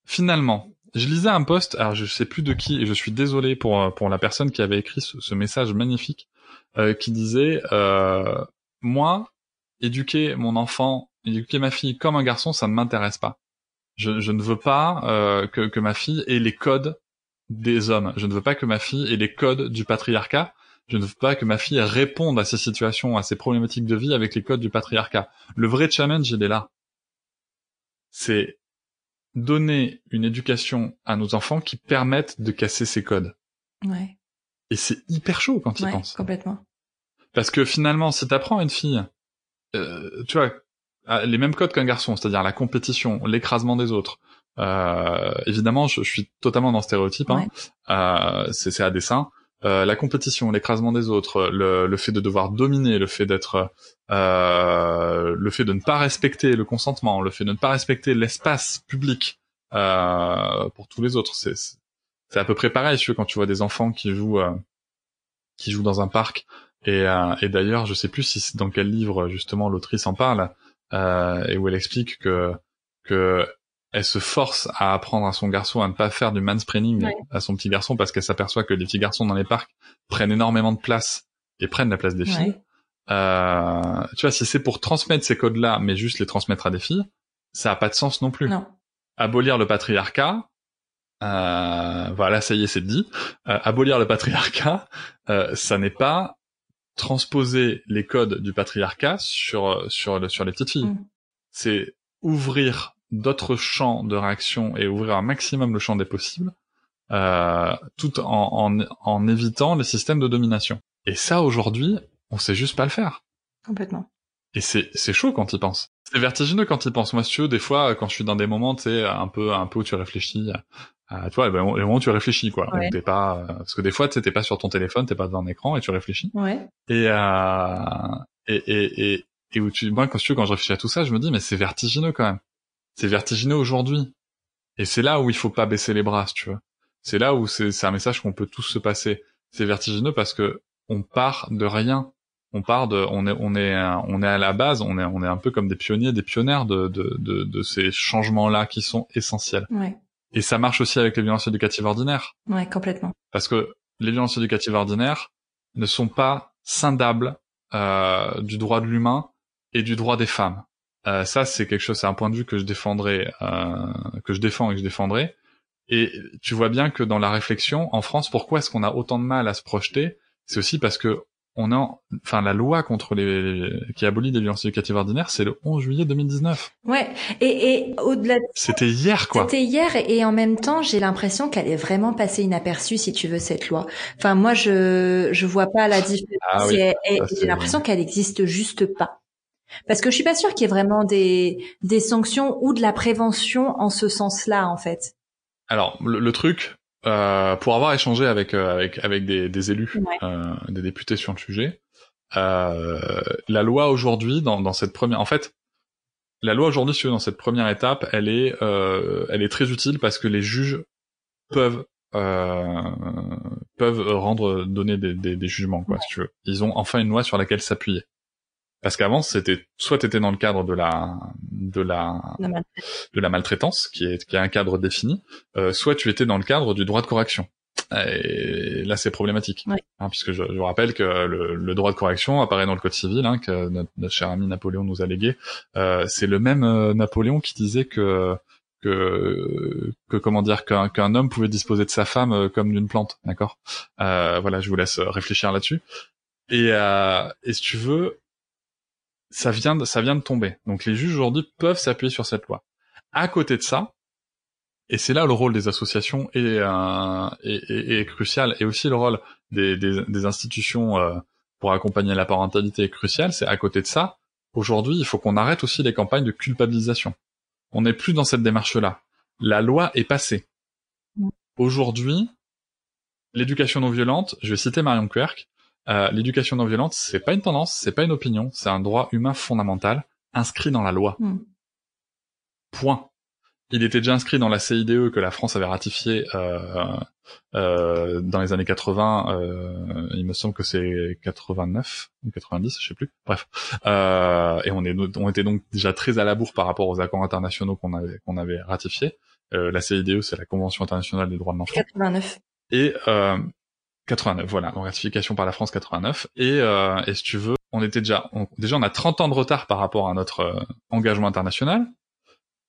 finalement, je lisais un post, alors je sais plus de qui, et je suis désolé pour euh, pour la personne qui avait écrit ce, ce message magnifique, euh, qui disait euh, moi, éduquer mon enfant, éduquer ma fille comme un garçon, ça ne m'intéresse pas. Je, je ne veux pas euh, que, que ma fille ait les codes des hommes. Je ne veux pas que ma fille ait les codes du patriarcat. Je ne veux pas que ma fille réponde à ces situations, à ces problématiques de vie avec les codes du patriarcat. Le vrai challenge, il est là. C'est donner une éducation à nos enfants qui permettent de casser ces codes. ouais, Et c'est hyper chaud quand tu y ouais penses. complètement Parce que finalement, si t'apprends à une fille, euh, tu vois, les mêmes codes qu'un garçon, c'est-à-dire la compétition, l'écrasement des autres. Euh, évidemment, je, je suis totalement dans le stéréotype. Hein. Euh, c'est à dessein. Euh, la compétition, l'écrasement des autres, le, le fait de devoir dominer, le fait d'être, euh, le fait de ne pas respecter le consentement, le fait de ne pas respecter l'espace public euh, pour tous les autres, c'est à peu près pareil. Tu vois, quand tu vois des enfants qui jouent, euh, qui jouent dans un parc et, euh, et d'ailleurs, je sais plus si c'est dans quel livre justement l'autrice en parle, euh, et où elle explique que que elle se force à apprendre à son garçon à ne pas faire du mansplaining à son petit garçon parce qu'elle s'aperçoit que les petits garçons dans les parcs prennent énormément de place et prennent la place des filles. Euh, tu vois, si c'est pour transmettre ces codes-là, mais juste les transmettre à des filles, ça a pas de sens non plus. Non. Abolir le patriarcat, euh, voilà, ça y est, c'est dit. Euh, abolir le patriarcat, euh, ça n'est pas transposer les codes du patriarcat sur sur sur les petites filles. Mm. C'est ouvrir d'autres champs de réaction et ouvrir un maximum le champ des possibles, euh, tout en, en, en évitant les systèmes de domination. Et ça, aujourd'hui, on sait juste pas le faire. Complètement. Et c'est, c'est chaud quand il pense. C'est vertigineux quand il pense. Moi, si tu veux, des fois, quand je suis dans des moments, tu sais, un peu, un peu où tu réfléchis, à, toi, ben, les moments où tu réfléchis, quoi. t'es pas, parce que des fois, tu t'es pas sur ton téléphone, t'es pas devant un écran et tu réfléchis. Ouais. Et, euh, et, et, et, et où tu, moi, quand tu quand je réfléchis à tout ça, je me dis, mais c'est vertigineux quand même. C'est vertigineux aujourd'hui. Et c'est là où il faut pas baisser les bras, tu vois. C'est là où c'est, un message qu'on peut tous se passer. C'est vertigineux parce que on part de rien on part de, on est, on est, on est à la base, on est, on est un peu comme des pionniers, des pionnières de, de, de, de ces changements-là qui sont essentiels. Ouais. Et ça marche aussi avec les violences éducatives ordinaires. Ouais, complètement. Parce que les violences éducatives ordinaires ne sont pas scindables euh, du droit de l'humain et du droit des femmes. Euh, ça, c'est quelque chose, c'est un point de vue que je défendrai, euh, que je défends et que je défendrai. Et tu vois bien que dans la réflexion, en France, pourquoi est-ce qu'on a autant de mal à se projeter? C'est aussi parce que on a, enfin, la loi contre les, qui abolit les violences éducatives ordinaires, c'est le 11 juillet 2019. Ouais. Et, et au-delà. De... C'était hier, quoi. C'était hier, et en même temps, j'ai l'impression qu'elle est vraiment passée inaperçue, si tu veux, cette loi. Enfin, moi, je, je vois pas la différence. Ah j'ai l'impression qu'elle existe juste pas. Parce que je suis pas sûre qu'il y ait vraiment des, des sanctions ou de la prévention en ce sens-là, en fait. Alors, le truc, euh, pour avoir échangé avec euh, avec avec des, des élus, euh, des députés sur le sujet, euh, la loi aujourd'hui dans, dans cette première, en fait, la loi aujourd'hui dans cette première étape, elle est elle est très utile parce que les juges peuvent peuvent rendre donner des, des, des jugements quoi si tu veux. Ils ont enfin une loi sur laquelle s'appuyer. Parce qu'avant, c'était soit t'étais dans le cadre de la de la de la maltraitance, qui est qui est un cadre défini, euh, soit tu étais dans le cadre du droit de correction. Et là, c'est problématique, hein, puisque je, je, vous rappelle que le, le, droit de correction apparaît dans le code civil, hein, que notre, cher ami Napoléon nous a légué. Euh, c'est le même euh, Napoléon qui disait que que, que comment dire qu'un qu'un homme pouvait disposer de sa femme euh, comme d'une plante, d'accord? Euh, Voilà, je vous laisse réfléchir là-dessus. Et, euh, et si tu veux, ça vient de, ça vient de tomber. Donc les juges aujourd'hui peuvent s'appuyer sur cette loi. À côté de ça, et c'est là le rôle des associations est, euh, est, est, crucial, et aussi le rôle des, des, des institutions euh, pour accompagner la parentalité est crucial. C'est à côté de ça, aujourd'hui, il faut qu'on arrête aussi les campagnes de culpabilisation. On n'est plus dans cette démarche-là. La loi est passée. Aujourd'hui, l'éducation non violente, je vais citer Marion Querc, euh, l'éducation non violente, c'est pas une tendance, c'est pas une opinion, c'est un droit humain fondamental inscrit dans la loi. Hmm. Point. Il était déjà inscrit dans la CIDE que la France avait ratifié euh, euh, dans les années 80. Euh, il me semble que c'est 89 ou 90, je sais plus. Bref, euh, et on, est, on était donc déjà très à la bourre par rapport aux accords internationaux qu'on avait qu'on avait ratifiés. la CIDE, c'est la Convention internationale des droits de l'enfant. 89. Et 89, voilà, en ratification par la France 89. Et, euh, et si tu veux, on était déjà, déjà on a 30 ans de retard par rapport à notre euh, engagement international.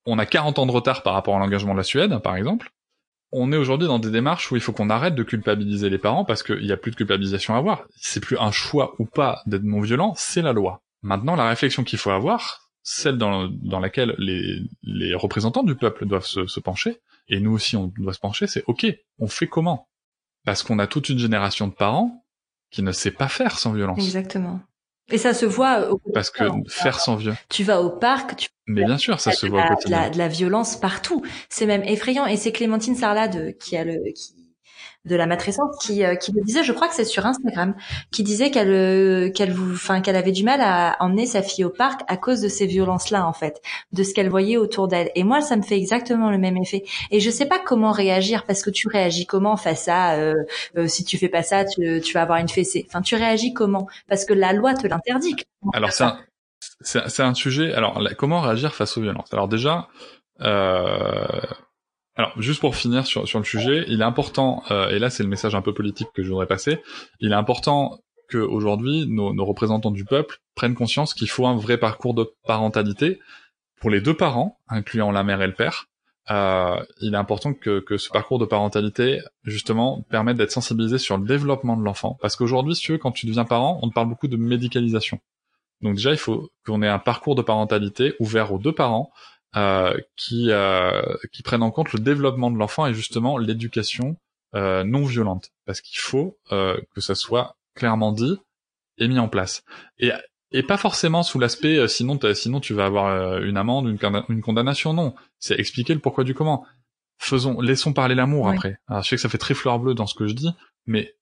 On a 40 ans de retard par rapport à l'engagement de la Suède, par exemple. On est aujourd'hui dans des démarches où il faut qu'on arrête de culpabiliser les parents parce qu'il n'y a plus de culpabilisation à avoir. C'est plus un choix ou pas d'être non violent, c'est la loi. Maintenant, la réflexion qu'il faut avoir, celle dans, laquelle les, représentants du peuple doivent se pencher, et nous aussi on doit se pencher, c'est ok, on fait comment? Parce qu'on a toute une génération de parents qui ne sait pas faire sans violence. Exactement. Et ça se voit au Parce que faire sans violence. Tu vas au parc, tu mais bien sûr, ça se voit au quotidien. De la, violence partout. C'est même effrayant. Et c'est Clémentine Sarlat qui a le, qui, de la matrescence qui, euh, qui me disait, je crois que c'est sur Instagram, qui disait qu'elle euh, qu'elle enfin qu'elle avait du mal à emmener sa fille au parc à cause de ces violences-là en fait, de ce qu'elle voyait autour d'elle. Et moi, ça me fait exactement le même effet. Et je sais pas comment réagir parce que tu réagis comment face à euh, si tu fais pas ça, tu, tu vas avoir une fessée. Enfin, tu réagis comment? Parce que la loi te l'interdit. Alors c'est un, c'est un sujet. Alors comment réagir face aux violences? Alors déjà, Euh, alors, juste pour finir sur, sur le sujet, il est important, euh, et là c'est le message un peu politique que je voudrais passer, il est important qu'aujourd'hui nos, nos représentants du peuple prennent conscience qu'il faut un vrai parcours de parentalité pour les deux parents, incluant la mère et le père. Euh, il est important que, que ce parcours de parentalité, justement, permette d'être sensibilisé sur le développement de l'enfant. Parce qu'aujourd'hui, si tu veux, quand tu deviens parent, on te parle beaucoup de médicalisation. Donc déjà, il faut qu'on ait un parcours de parentalité ouvert aux deux parents, qui, euh, qui prennent en compte le développement de l'enfant et justement l'éducation euh, non violente, parce qu'il faut euh, que ça soit clairement dit et mis en place. Et, et pas forcément sous l'aspect euh, sinon sinon tu vas avoir une amende, une, une condamnation. Non, c'est expliquer le pourquoi du comment. Faisons, laissons parler l'amour après. Alors, je sais que ça fait très fleur bleue dans ce que je dis, mais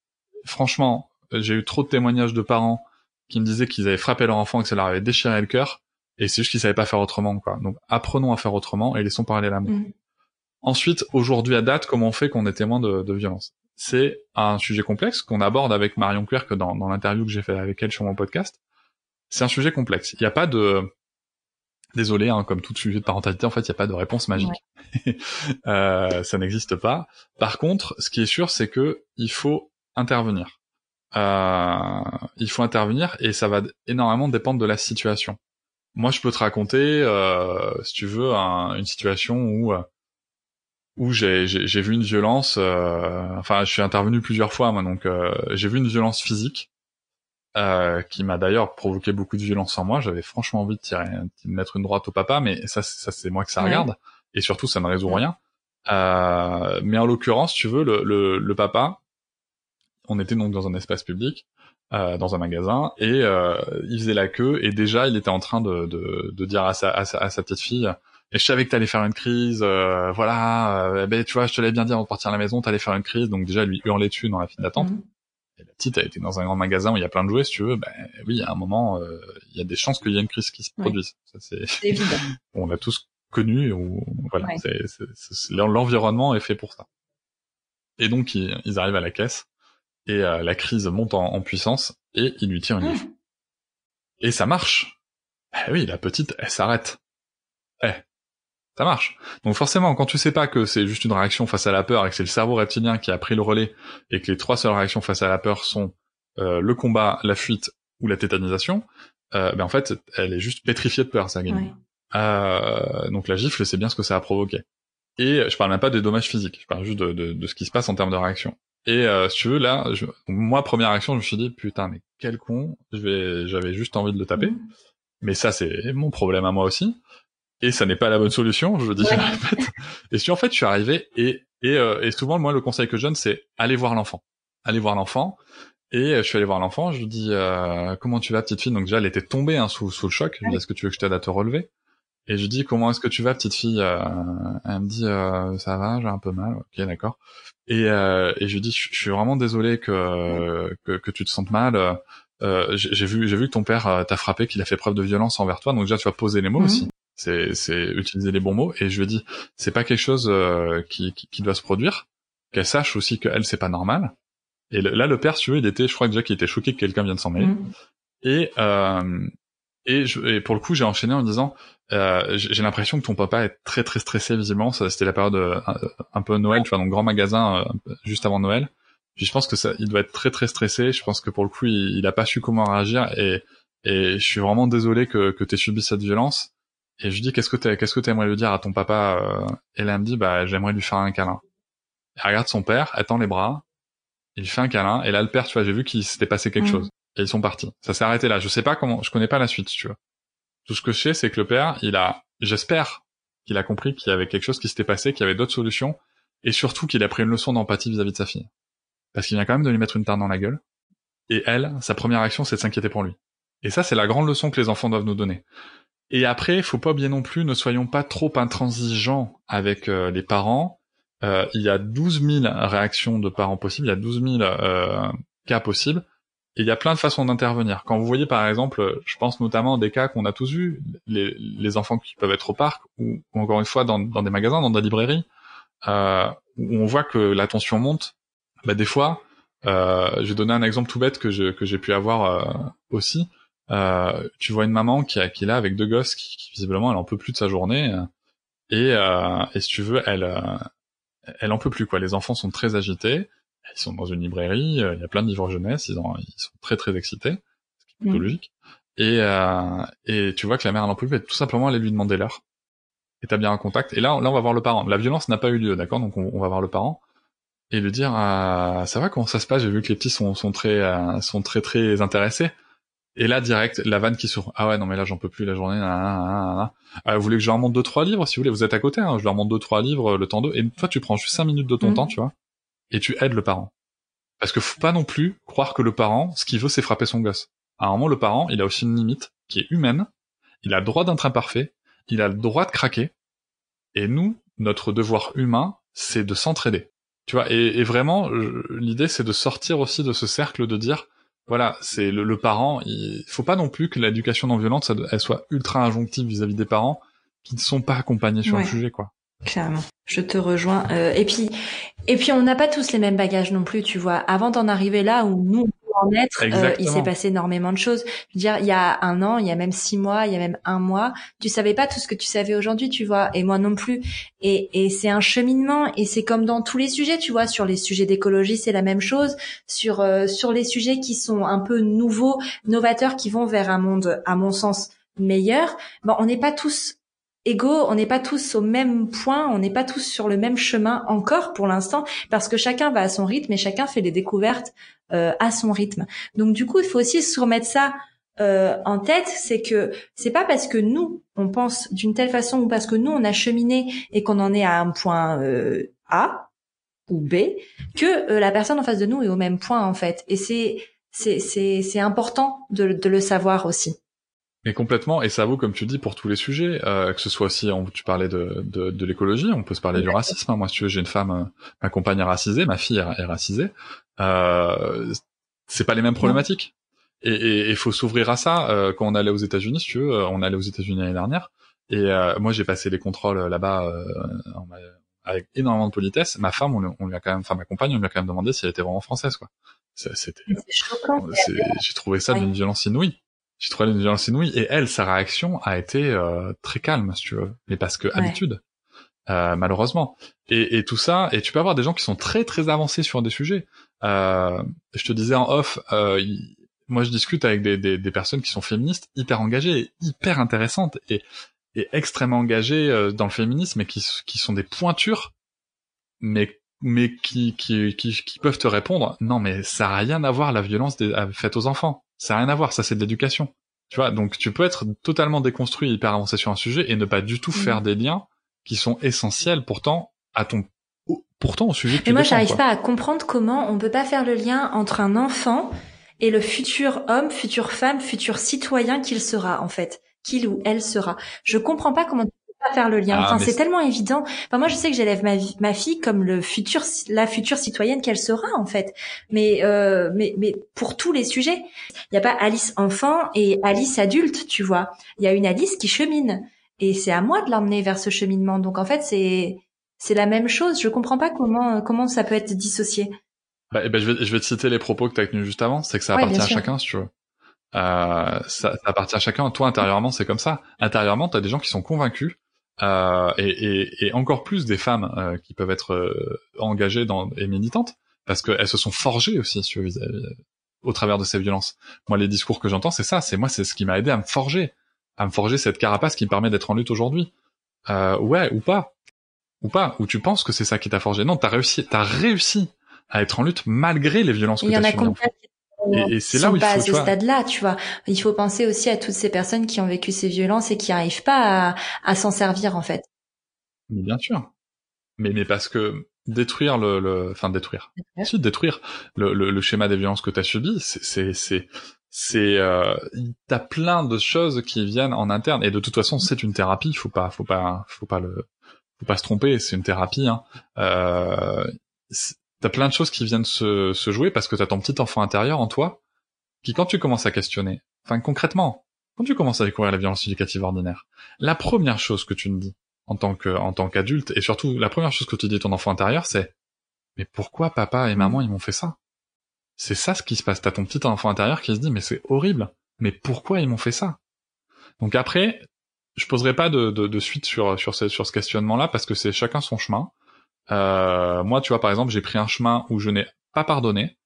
franchement, j'ai eu trop de témoignages de parents qui me disaient qu'ils avaient frappé leur enfant et que ça leur avait déchiré le cœur et c'est juste qu'ils savaient pas faire autrement, quoi. Donc apprenons à faire autrement et laissons parler l'amour. Mm. Ensuite, aujourd'hui à date, comment on fait qu'on est témoin de, de violence? C'est un sujet complexe qu'on aborde avec Marion Querc dans, dans l'interview que j'ai fait avec elle sur mon podcast. C'est un sujet complexe. Il n'y a pas de... Désolé, hein, comme tout sujet de parentalité, en fait, il n'y a pas de réponse magique. euh, ça n'existe pas. Par contre, ce qui est sûr, c'est que il faut intervenir. Euh, il faut intervenir et ça va énormément dépendre de la situation. Moi, je peux te raconter, euh, si tu veux, une situation où euh, où j'ai j'ai vu une violence. Euh, enfin, je suis intervenu plusieurs fois, moi, donc euh, j'ai vu une violence physique qui m'a d'ailleurs provoqué beaucoup de violence en moi. J'avais franchement envie de tirer, de mettre une droite au papa, mais ça, ça c'est moi que ça regarde, et surtout, ça ne résout rien. mais en l'occurrence, tu veux, le, le, le papa, on était donc dans un espace public. Euh, dans un magasin et euh, il faisait la queue et déjà il était en train de, de, de dire à sa, à sa, à sa petite fille et je savais que t'allais faire une crise, euh, voilà, euh, ben tu vois, je te l'avais bien dit avant de partir à la maison, t'allais faire une crise, donc déjà lui hurler dessus dans la file d'attente. Mhm. Et la petite a été dans un grand magasin où il y a plein de jouets, si tu veux, ben oui, à un moment, euh, il y a des chances qu'il y ait une crise qui se produise. Ça c'est évident. on l'a tous connu, ou voilà, c'est l'environnement est fait pour ça. Et donc ils, ils arrivent à la caisse et euh, la crise monte en, puissance et il lui tire une griffe. Et ça marche. Eh oui, la petite, elle s'arrête. Eh, ça marche. Donc forcément, quand tu sais pas que c'est juste une réaction face à la peur et que c'est le cerveau reptilien qui a pris le relais et que les trois seules réactions face à la peur sont euh, le combat, la fuite ou la tétanisation, euh, ben en fait, elle est juste pétrifiée de peur, ça gagne. Euh, donc la gifle, c'est bien ce que ça a provoqué. Et je parle même pas des dommages physiques, je parle juste de, de, de ce qui se passe en termes de réaction. Et euh, si tu veux, là, je... moi, première action, je me suis dit, putain, mais quel con, je vais, j'avais juste envie de le taper. Mm. Mais ça, c'est mon problème à moi aussi. Et ça n'est pas la bonne solution, je le dis. Ouais. et si en fait, je suis arrivé et et, euh, et souvent, moi, le conseil que je donne, c'est aller voir l'enfant, aller voir l'enfant. Et euh, je suis allé voir l'enfant, je lui dis euh, comment tu vas, petite fille? Donc déjà, elle était tombée hein, sous sous le choc. Je lui dis est-ce que tu veux que je t'aide à te relever? Et je lui dis comment est-ce que tu vas petite fille euh, Elle me dit euh, ça va, j'ai un peu mal. Ok d'accord. Et, euh, et je lui dis je suis vraiment désolé que, que, que tu te sentes mal. Euh, j'ai vu j'ai vu que ton père t'a frappé, qu'il a fait preuve de violence envers toi. Donc déjà tu vas poser les mots mhm. aussi. C'est c'est utiliser les bons mots. Et je lui dis c'est pas quelque chose qui, qui, qui doit se produire. Qu'elle sache aussi que elle c'est pas normal. Et là le père tu veux il était je crois déjà qu'il était choqué que quelqu'un vienne s'en mêler. Mhm. Et euh, et, je, et, pour le coup, j'ai enchaîné en disant, euh, j'ai l'impression que ton papa est très très stressé visiblement. C'était la période euh, un, peu Noël, tu vois, donc grand magasin euh, juste avant Noël. Puis je pense que ça, il doit être très très stressé. Je pense que pour le coup, il, il a pas su comment réagir et et je suis vraiment désolé que que t'aies subi cette violence. Et je lui dis qu'est-ce que t'es, qu'est-ce que t'aimerais lui dire à ton papa euh, Et là, elle me dit bah j'aimerais lui faire un câlin. Elle regarde son père, elle tend les bras, il fait un câlin et là le père, tu vois, j'ai vu qu'il s'était passé quelque chose et ils sont partis. Ça s'est arrêté là. Je sais pas comment, je connais pas la suite, tu vois. Tout ce que je sais, c'est que le père, il a, j'espère qu'il a compris qu'il y avait quelque chose qui s'était passé, qu'il y avait d'autres solutions, et surtout qu'il a pris une leçon d'empathie vis-à-vis de sa fille. Parce qu'il vient quand même de lui mettre une tarte dans la gueule. Et elle, sa première action, c'est de s'inquiéter pour lui. Et ça, c'est la grande leçon que les enfants doivent nous donner. Et après, faut pas oublier non plus, ne soyons pas trop intransigeants avec euh, les parents. Euh, il y a 12 000 réactions de parents possibles, il y a 12 000 euh, cas possibles. Et il y a plein de façons d'intervenir. Quand vous voyez par exemple, je pense notamment des cas qu'on a tous vus, les, enfants qui peuvent être au parc ou, encore une fois dans, des magasins, dans des librairies, euh, où on voit que la tension monte. Bah, des fois, euh, je vais donner un exemple tout bête que j'ai pu avoir euh, aussi. Tu vois une maman qui, est là avec deux gosses qui, visiblement elle en peut plus de sa journée. Et, si tu veux, elle, elle en peut plus quoi. Les enfants sont très agités. Ils sont dans une librairie. Il y a plein de livres jeunesse. Ils, ils sont très très excités, ce qui est plutôt mm. logique. Et, euh, et tu vois que la mère elle en peut plus. tout simplement aller lui demander l'heure. Établir un contact. Et là, là on va voir le parent. La violence n'a pas eu lieu, d'accord? Donc on, on, va voir le parent et lui dire euh, ça va comment ça se passe? J'ai vu que les petits sont, sont très euh, sont très très intéressés. Et là, direct, la vanne qui sort. Ah ouais, non, mais là, j'en peux plus la journée. Ah, vous voulez que je leur montre deux, trois livres, si vous voulez, vous êtes à côté, hein, je leur montre deux, trois livres, le temps d'eux. Et toi, tu prends juste cinq minutes de ton mm. temps, tu vois, et tu aides le parent. Parce que faut pas non plus croire que le parent, ce qu'il veut, c'est frapper son gosse. À un moment, le parent, il a aussi une limite qui est humaine. Il a le droit d'être imparfait. Il a le droit de craquer. Et nous, notre devoir humain, c'est de s'entraider. Tu vois, et, et vraiment, l'idée, c'est de sortir aussi de ce cercle de dire, voilà, c'est le, parent. Il faut pas non plus que l'éducation non violente, elle soit ultra injonctive vis-à-vis des parents qui ne sont pas accompagnés sur le sujet, quoi. Clairement, je te rejoins. Euh, et puis, et puis, on n'a pas tous les mêmes bagages non plus, tu vois. Avant d'en arriver là où nous en être, euh, il s'est passé énormément de choses. Je veux dire, il y a un an, il y a même six mois, il y a même un mois, tu savais pas tout ce que tu savais aujourd'hui, tu vois, et moi non plus. Et, et c'est un cheminement, et c'est comme dans tous les sujets, tu vois, sur les sujets d'écologie, c'est la même chose. Sur euh, sur les sujets qui sont un peu nouveaux, novateurs, qui vont vers un monde, à mon sens, meilleur. Bon, on n'est pas tous égaux, on n'est pas tous au même point, on n'est pas tous sur le même chemin encore pour l'instant, parce que chacun va à son rythme et chacun fait des découvertes euh, à son rythme. Donc du coup, il faut aussi se remettre ça euh, en tête, c'est que c'est pas parce que nous on pense d'une telle façon ou parce que nous on a cheminé et qu'on en est à un point euh, A ou B que la personne en face de nous est au même point en fait. Et c'est c'est c'est important de le savoir aussi. Mais complètement, et ça vaut comme tu dis pour tous les sujets, euh, que ce soit aussi, tu parlais de, de, de l'écologie, on peut se parler du racisme. Hein. Moi, si tu veux, j'ai une femme, euh, ma compagne est racisée, ma fille est, racisée. Euh, c'est pas les mêmes problématiques. Et il faut s'ouvrir à ça. Euh, quand on allait aux États-Unis, si tu veux, on allait aux États-Unis l'année dernière, et euh, moi j'ai passé les contrôles là-bas avec énormément de politesse. Ma femme, on, on, lui a quand même, enfin ma compagne, on lui a quand même demandé si elle était vraiment française, quoi. C'était, j'ai trouvé ça d'une violence inouïe j'ai trouvé une violence inouïe et elle sa réaction a été euh, très calme si tu veux. Mais parce que habitude. Euh, malheureusement. Et, et, tout ça et tu peux avoir des gens qui sont très très avancés sur des sujets. Euh, je te disais en off euh, moi je discute avec des, des, des, personnes qui sont féministes hyper engagées hyper intéressantes et, et extrêmement engagées euh, dans le féminisme et qui, qui sont des pointures mais mais qui, qui, qui, qui peuvent te répondre non mais ça a rien à voir la violence des, faite aux enfants ça n'a rien à voir, ça c'est de l'éducation. Tu vois, donc tu peux être totalement déconstruit, hyper avancé sur un sujet et ne pas du tout mm. faire des liens qui sont essentiels pourtant à ton pourtant au sujet que Mais moi j'arrive pas à comprendre comment on peut pas faire le lien entre un enfant et le futur homme, future femme, futur citoyen qu'il sera en fait, qu'il ou elle sera. Je comprends pas comment pas faire le lien. Ah, enfin, c'est tellement évident. Enfin, moi, je sais que j'élève ma, ma fille comme le futur, la future citoyenne qu'elle sera en fait. Mais, euh, mais, mais pour tous les sujets, il n'y a pas Alice enfant et Alice adulte, tu vois. Il y a une Alice qui chemine et c'est à moi de l'emmener vers ce cheminement. Donc en fait, c'est c'est la même chose. Je comprends pas comment comment ça peut être dissocié. Bah, eh ben, je vais je vais te citer les propos que tu as tenus juste avant. C'est que ça appartient à chacun, si tu veux. Euh, ça, ça, appartient à chacun. Toi, intérieurement, c'est comme ça. Intérieurement, tu as des gens qui sont convaincus euh, et, et, et, encore plus des femmes euh, qui peuvent être euh, engagées dans, et militantes, parce qu'elles se sont forgées aussi sur, au travers de ces violences. Moi, les discours que j'entends, c'est ça. C'est moi, c'est ce qui m'a aidé à me forger, à me forger cette carapace qui me permet d'être en lutte aujourd'hui. Euh, ouais, ou pas, ou pas, ou tu penses que c'est ça qui t'a forgé. Non, t'as réussi, t'as réussi à être en lutte malgré les violences que t'as subies. Et, c'est là où il faut, à ce stade-là, tu vois. Il faut penser aussi à toutes ces personnes qui ont vécu ces violences et qui n'arrivent pas à, s'en servir, en fait. Mais bien sûr. Mais, mais parce que détruire le, le enfin détruire, si détruire le, le, schéma des violences que tu as subi, c'est c'est c'est euh, t'as plein de choses qui viennent en interne et de toute façon c'est une thérapie, faut pas faut pas faut pas le faut pas se tromper, c'est une thérapie. Hein. Euh, t'as plein de choses qui viennent se, se jouer parce que t'as ton petit enfant intérieur en toi qui, quand tu commences à questionner, enfin concrètement, quand tu commences à découvrir la violence éducative ordinaire, la première chose que tu me dis en tant que en tant qu'adulte et surtout la première chose que tu dis à ton enfant intérieur, c'est mais pourquoi papa et maman ils m'ont fait ça? C'est ça ce qui se passe. T'as ton petit enfant intérieur qui se dit mais c'est horrible. Mais pourquoi ils m'ont fait ça? Donc après, je poserai pas de, de, suite sur sur ce, sur ce questionnement-là parce que c'est chacun son chemin. Euh, moi, tu vois, par exemple, j'ai pris un chemin où je n'ai pas pardonné,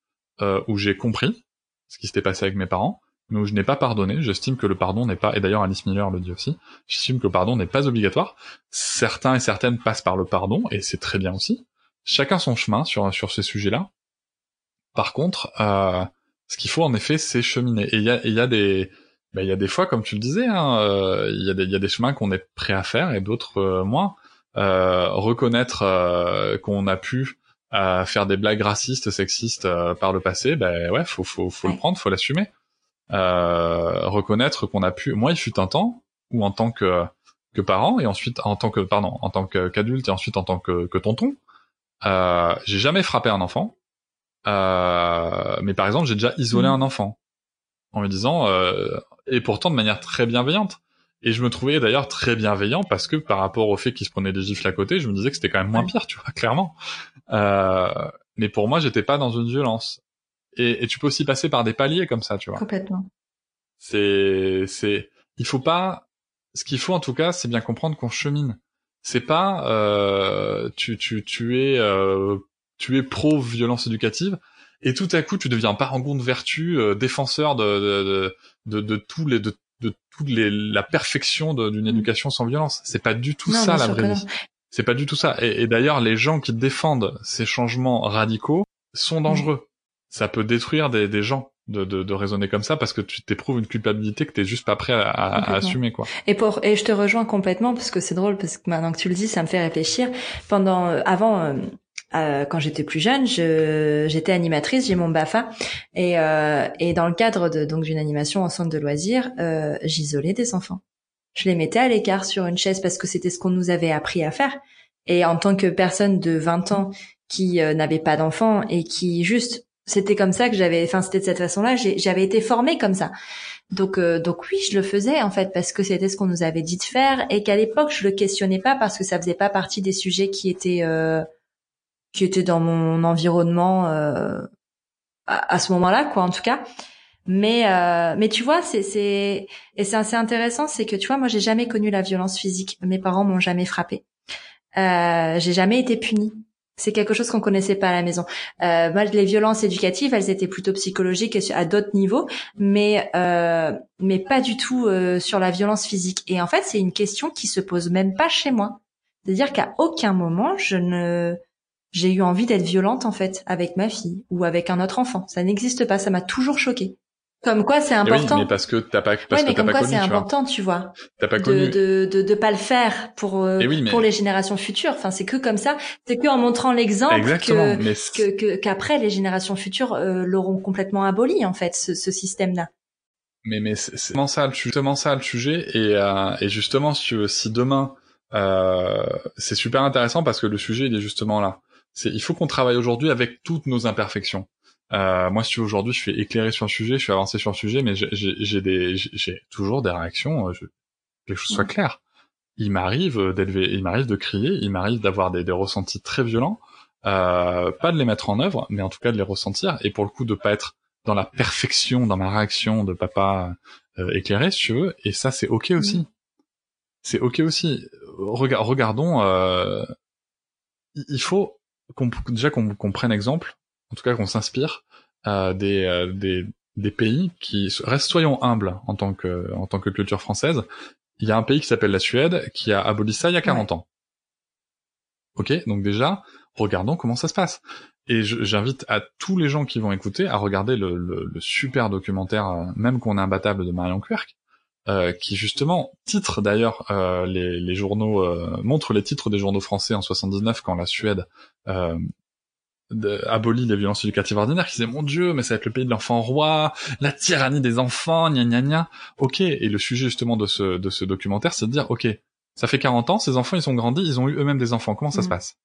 euh, où j'ai compris ce qui s'était passé avec mes parents, mais où je n'ai pas pardonné. J'estime que le pardon n'est pas, et d'ailleurs Alice Miller le dit aussi, j'estime que le pardon n'est pas obligatoire. Certains et certaines passent par le pardon, et c'est très bien aussi. Chacun son chemin sur sur ces sujets-là. Par contre, euh, ce qu'il faut en effet, c'est cheminer. Et il y a, y a des ben, il y a des fois, comme tu le disais, hein, euh, il y, a des, y a des chemins qu'on est prêt à faire et d'autres euh, moins. Euh, reconnaître euh, qu'on a pu faire des blagues racistes, sexistes par le passé, ben ouais, faut faut faut le prendre, faut l'assumer. reconnaître qu'on a pu. Moi, il fut un temps où en tant que que parent et ensuite en tant que pardon en tant qu'adulte et ensuite en tant que, que tonton, j'ai jamais frappé un enfant. mais par exemple, j'ai déjà isolé mmh. un enfant en me disant et pourtant de manière très bienveillante. Et je me trouvais d'ailleurs très bienveillant parce que par rapport au fait qu'il se prenait des gifles à côté, je me disais que c'était quand même moins pire, tu vois, clairement. Euh, mais pour moi, j'étais pas dans une violence. Et, et, tu peux aussi passer par des paliers comme ça, tu vois. Complètement. C'est, c'est, il faut pas. Ce qu'il faut en tout cas, c'est bien comprendre qu'on chemine. C'est pas, euh, tu, tu, tu es, euh, tu es pro violence éducative et tout à coup tu deviens parangon de vertu, euh, défenseur de de, de, de, tous les de, de toute les, la perfection d'une mm. éducation sans violence. C'est pas du tout ça la vraie vie. C'est pas du tout ça. Et, et d'ailleurs, les gens qui défendent ces changements radicaux sont mm. dangereux. Ça peut détruire des, des gens. De, de, de, raisonner comme ça parce que tu t'éprouves une culpabilité que t'es juste pas prêt à, à, assumer quoi. Et pour et je te rejoins complètement parce que c'est drôle parce que maintenant que tu le dis ça me fait réfléchir. Pendant euh, avant euh, quand j'étais plus jeune, j'étais animatrice, j'ai mon Bafa, et, euh, et dans le cadre de, donc d'une animation en centre de loisirs, euh, j'isolais des enfants. Je les mettais à l'écart sur une chaise parce que c'était ce qu'on nous avait appris à faire. Et en tant que personne de 20 ans qui euh, n'avait pas d'enfants et qui juste, c'était comme ça que j'avais, enfin c'était de cette façon-là, j'avais été formée comme ça. Donc, euh, donc oui, je le faisais en fait parce que c'était ce qu'on nous avait dit de faire et qu'à l'époque je le questionnais pas parce que ça faisait pas partie des sujets qui étaient euh, qui était dans mon environnement euh, à, ce moment-là, quoi, en tout cas. Mais euh, mais tu vois, c'est c'est et c'est assez intéressant, c'est que tu vois, moi j'ai jamais connu la violence physique. Mes parents m'ont jamais frappé. Euh, j'ai jamais été punie. C'est quelque chose qu'on connaissait pas à la maison. Euh, moi, les violences éducatives, elles étaient plutôt psychologiques à d'autres niveaux, mais euh, mais pas du tout euh, sur la violence physique. Et en fait, c'est une question qui se pose même pas chez moi. C'est-à-dire qu'à aucun moment je ne j'ai eu envie d'être violente en fait avec ma fille ou avec un autre enfant. Ça n'existe pas, ça m'a toujours choqué. Comme quoi c'est important. Oui, mais parce que t'as pas parce mais que comme quoi c'est important, tu vois. T'as pas connu. De, de, de, pas le faire pour euh, eh pour les générations futures. Enfin, c'est que comme ça. C'est que en montrant l'exemple que qu'après les générations futures euh, l'auront complètement aboli en fait ce, ce système-là. Mais mais c'est justement ça le justement ça le sujet et euh, et justement si si demain euh, c'est super intéressant parce que le sujet il est justement là il faut qu'on travaille aujourd'hui avec toutes nos imperfections. Euh, moi, si aujourd'hui, je suis éclairé sur le sujet, je suis avancé sur le sujet, mais j'ai des, j'ai toujours des réactions. Euh, je, quelque chose soit clair. Il m'arrive d'élever, il m'arrive de crier, il m'arrive d'avoir des, des, ressentis très violents. Euh, pas de les mettre en œuvre, mais en tout cas de les ressentir. Et pour le coup, de pas être dans la perfection, dans ma réaction de papa euh, éclairé, si tu veux. Et ça, c'est ok aussi. C'est ok aussi. regardons. Euh, il faut déjà qu'on prenne exemple, en tout cas qu'on s'inspire euh, des, euh, des, des pays qui restent soyons humbles en tant que en tant que culture française. Il y a un pays qui s'appelle la Suède qui a aboli ça il y a 40 ans. Ok, donc déjà regardons comment ça se passe. Et j'invite à tous les gens qui vont écouter à regarder le, le, le super documentaire, euh, même qu'on est imbattable de Marion Querc, euh, qui justement titre d'ailleurs euh, les, les, journaux euh, montre les titres des journaux français en 79 quand la Suède euh, abolit les violences éducatives ordinaires qui disait mon dieu mais ça va être le pays de l'enfant roi la tyrannie des enfants gna gna gna. Ok et le sujet justement de ce de ce documentaire c'est de dire ok ça fait 40 ans ces enfants ils sont grandis ils ont eu eux-mêmes des enfants. Comment ça se mmh. passe?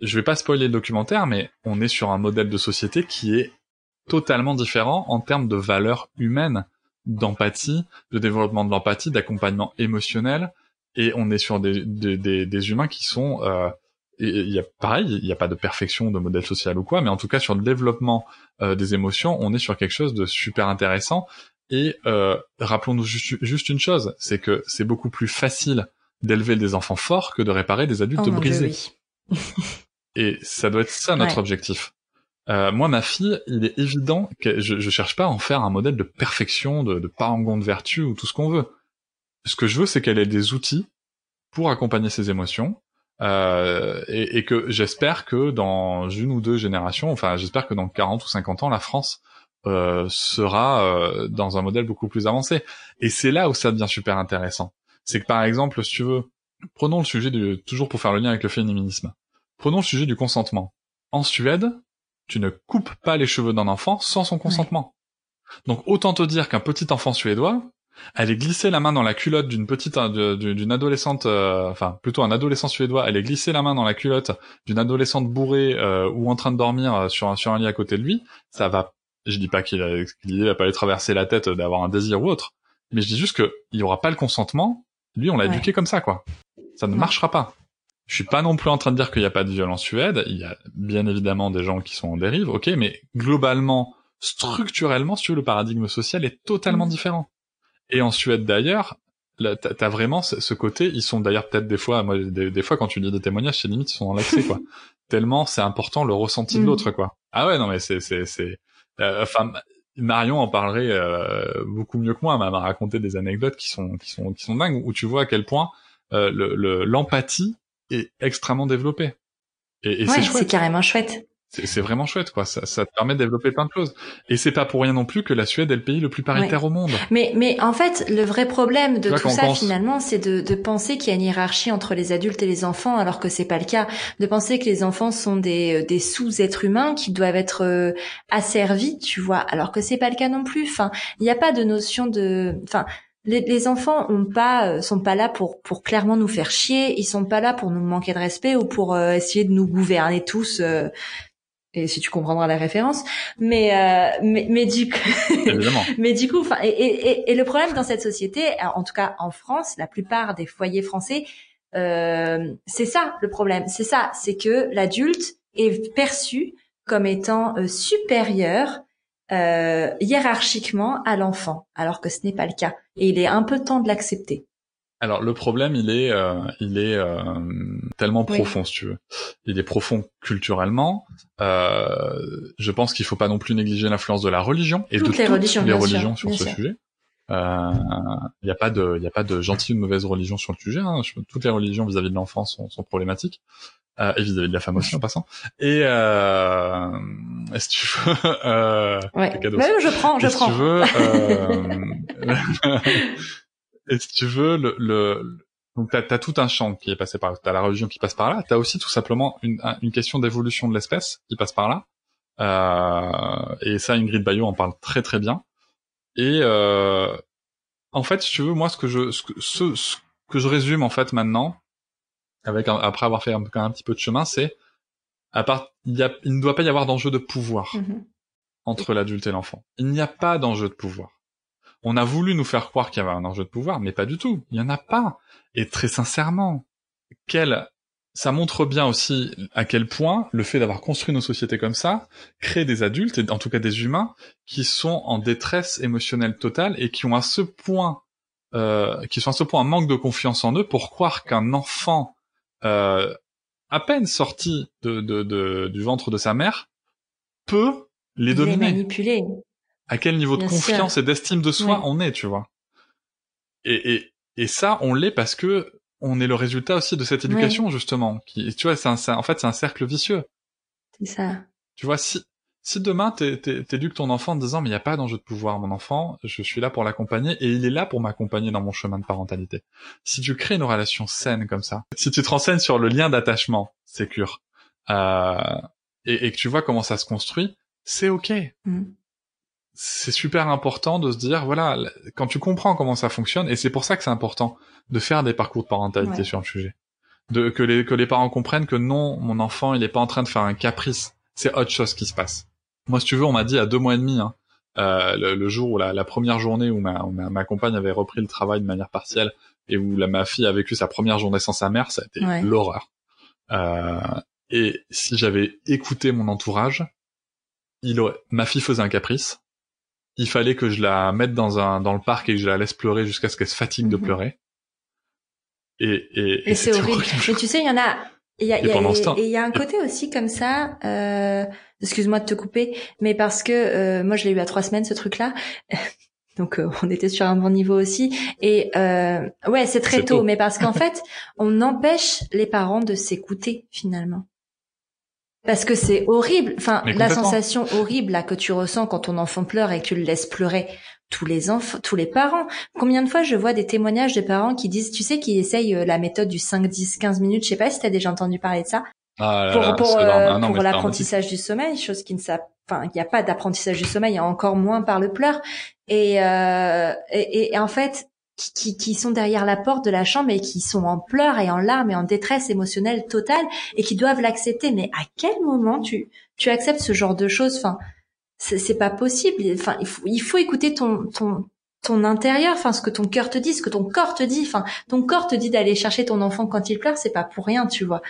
Je vais pas spoiler le documentaire mais on est sur un modèle de société qui est totalement différent en termes de valeurs humaines d'empathie, de développement de l'empathie, d'accompagnement émotionnel, et on est sur des, des, des, humains qui sont euh, il y a pareil, il n'y a pas de perfection de modèle social ou quoi, mais en tout cas sur le développement euh, des émotions, on est sur quelque chose de super intéressant. Et euh, rappelons-nous juste, une chose, c'est que c'est beaucoup plus facile d'élever des enfants forts que de réparer des adultes oh brisés. et ça doit être ça notre objectif. Euh, moi, ma fille, il est évident que je, je cherche pas à en faire un modèle de perfection, de, de parangon de vertu ou tout ce qu'on veut. Ce que je veux, c'est qu'elle ait des outils pour accompagner ses émotions, euh, et, et, que j'espère que dans une ou deux générations, enfin j'espère que dans 40 ou 50 ans, la France euh, sera euh, dans un modèle beaucoup plus avancé. Et c'est là où ça devient super intéressant. C'est que par exemple, si tu veux, prenons le sujet du, toujours pour faire le lien avec le féminisme, prenons le sujet du consentement. En Suède, tu ne coupes pas les cheveux d'un enfant sans son consentement. Donc autant te dire qu'un petit enfant suédois, elle est glissé la main dans la culotte d'une petite euh, d'une adolescente euh, enfin plutôt un adolescent suédois elle est glissé la main dans la culotte d'une adolescente bourrée euh, ou en train de dormir sur un sur un lit à côté de lui ça va je dis pas qu'il qu va pas lui traverser la tête d'avoir un désir ou autre mais je dis juste que il y aura pas le consentement. Lui on l'a éduqué comme ça quoi. Ça ne marchera pas je suis pas non plus en train de dire qu'il n'y a pas de violence Suède il y a bien évidemment des gens qui sont en dérive ok mais globalement structurellement veux, le paradigme social est totalement mmh. différent et en Suède d'ailleurs, t'as vraiment ce côté. Ils sont d'ailleurs peut-être des fois, moi, des, fois quand tu lis des témoignages, c'est limite ils sont dans l'accès quoi. Tellement c'est important le ressenti de mm. l'autre quoi. Ah ouais non mais c'est c'est c'est. Euh, enfin Marion en parlerait euh, beaucoup mieux que moi. Elle m'a raconté des anecdotes qui sont qui sont qui sont dingues où tu vois à quel point euh, le l'empathie est extrêmement développée. Et, et ouais, c'est carrément chouette. C'est vraiment chouette quoi. Ça, ça te permet de développer plein de choses. Et c'est pas pour rien non plus que la Suède est le pays le plus paritaire au monde. Mais mais en fait le vrai problème de tout ça finalement c'est de, de penser qu'il y a une hiérarchie entre les adultes et les enfants alors que c'est pas le cas. De penser que les enfants sont des, des sous êtres humains qui doivent être euh, asservis tu vois alors que c'est pas le cas non plus. Enfin il n'y a pas de notion de enfin les, les, enfants ont pas euh, sont pas là pour pour clairement nous faire chier ils sont pas là pour nous manquer de respect ou pour euh, essayer de nous gouverner tous et si tu comprendras la référence. Mais euh, mais mais du coup mais du coup enfin et, et, et, le problème dans cette société en tout cas en France la plupart des foyers français euh, c'est ça le problème. C'est ça c'est que l'adulte est perçu comme étant euh, supérieur euh, hiérarchiquement à l'enfant alors que ce n'est pas le cas et il est un peu temps de l'accepter alors le problème, il est, euh, il est euh, tellement profond, si tu veux. Il est profond culturellement. Euh, je pense qu'il faut pas non plus négliger l'influence de la religion et de toutes les religions, les religions sur ce sujet. Il n'y a pas de, il y a pas de gentille ou de mauvaise religion sur le sujet. Hein. Toutes les religions vis-à-vis de l'enfant sont, sont, problématiques. Euh, et vis-à-vis de la femme aussi en passant. Et euh, est-ce que tu veux euh, ouais. je prends, je prends. Si tu veux, euh, Et si tu veux, le, le donc t'as as tout un champ qui est passé par. T'as la religion qui passe par là. T'as aussi tout simplement une, une question d'évolution de l'espèce qui passe par là. Euh, et ça, Ingrid Bayo en parle très très bien. Et euh, en fait, si tu veux, moi, ce que je, ce que, ce, que je résume en fait maintenant, avec après avoir fait un, un petit peu de chemin, c'est à part, il, y a, il ne doit pas y avoir d'enjeu de pouvoir mm-hmm. entre l'adulte et l'enfant. Il n'y a pas d'enjeu de pouvoir. On a voulu nous faire croire qu'il y avait un enjeu de pouvoir, mais pas du tout. Il y en a pas. Et très sincèrement, quel ça montre bien aussi à quel point le fait d'avoir construit nos sociétés comme ça crée des adultes, et en tout cas des humains, qui sont en détresse émotionnelle totale et qui ont à ce point, euh, qui sont à ce point un manque de confiance en eux pour croire qu'un enfant euh, à peine sorti de, de, du ventre de sa mère peut les dominer. Les manipuler à quel niveau de confiance et d'estime de soi on est, tu vois. Et, et, et ça, on l'est parce que on est le résultat aussi de cette éducation justement. Qui, tu vois, c'est en fait c'est un cercle vicieux. C'est ça. Tu vois, si si demain t'éduques ton enfant en disant mais il n'y a pas d'enjeu de pouvoir, mon enfant, je suis là pour l'accompagner et il est là pour m'accompagner dans mon chemin de parentalité. Si tu crées une relation saine comme ça, si tu te renseignes sur le lien d'attachement sécure euh, et, et, que tu vois comment ça se construit, c'est ok. Mm. C'est super important de se dire voilà quand tu comprends comment ça fonctionne et c'est pour ça que c'est important de faire des parcours de parentalité sur le sujet. De que les que les parents comprennent que non mon enfant il est pas en train de faire un caprice. C'est autre chose qui se passe moi si tu veux on m'a dit à deux mois et demi hein, euh, le, jour où la, la, première journée où ma, ma, compagne avait repris le travail de manière partielle et où la, ma fille a vécu sa première journée sans sa mère ça a été l'horreur euh, et si j'avais écouté mon entourage il aurait, ma fille faisait un caprice il fallait que je la mette dans un dans le parc et que je la laisse pleurer jusqu'à ce qu'elle se fatigue de Mhm. pleurer. Et et, Et c'est horrible. Mais tu sais, il y en a. Il y a, Et y a- pendant ce temps- et il y a un côté aussi comme ça. Euh, excuse-moi de te couper, mais parce que euh, moi je l'ai eu à trois semaines ce truc-là. Donc euh, on était sur un bon niveau aussi. Et euh, ouais, c'est très tôt, tôt. mais parce qu'en fait, on empêche les parents de s'écouter finalement. Parce que c'est horrible. Enfin, la sensation horrible là que tu ressens quand ton enfant pleure et que tu le laisses pleurer. Tous les enfants, tous les parents. Combien de fois je vois des témoignages de parents qui disent, tu sais, qui essayent euh, la méthode du 5, 10, 15 minutes. Je sais pas si t'as déjà entendu parler de ça. Ah Pour, là, pour, euh, pour l'apprentissage du sommeil, chose qui ne enfin, il n'y a pas d'apprentissage du sommeil, il y a encore moins par le pleur. Et, euh, et, et en fait, qui, qui, sont derrière la porte de la chambre et qui sont en pleurs et en larmes et en détresse émotionnelle totale et qui doivent l'accepter. Mais à quel moment tu, tu acceptes ce genre de choses? Enfin, c'est pas possible. Enfin, il faut, il faut écouter ton, ton, ton intérieur, enfin, ce que ton cœur te dit, ce que ton corps te dit. Enfin, ton corps te dit d'aller chercher ton enfant quand il pleure, c'est pas pour rien, tu vois.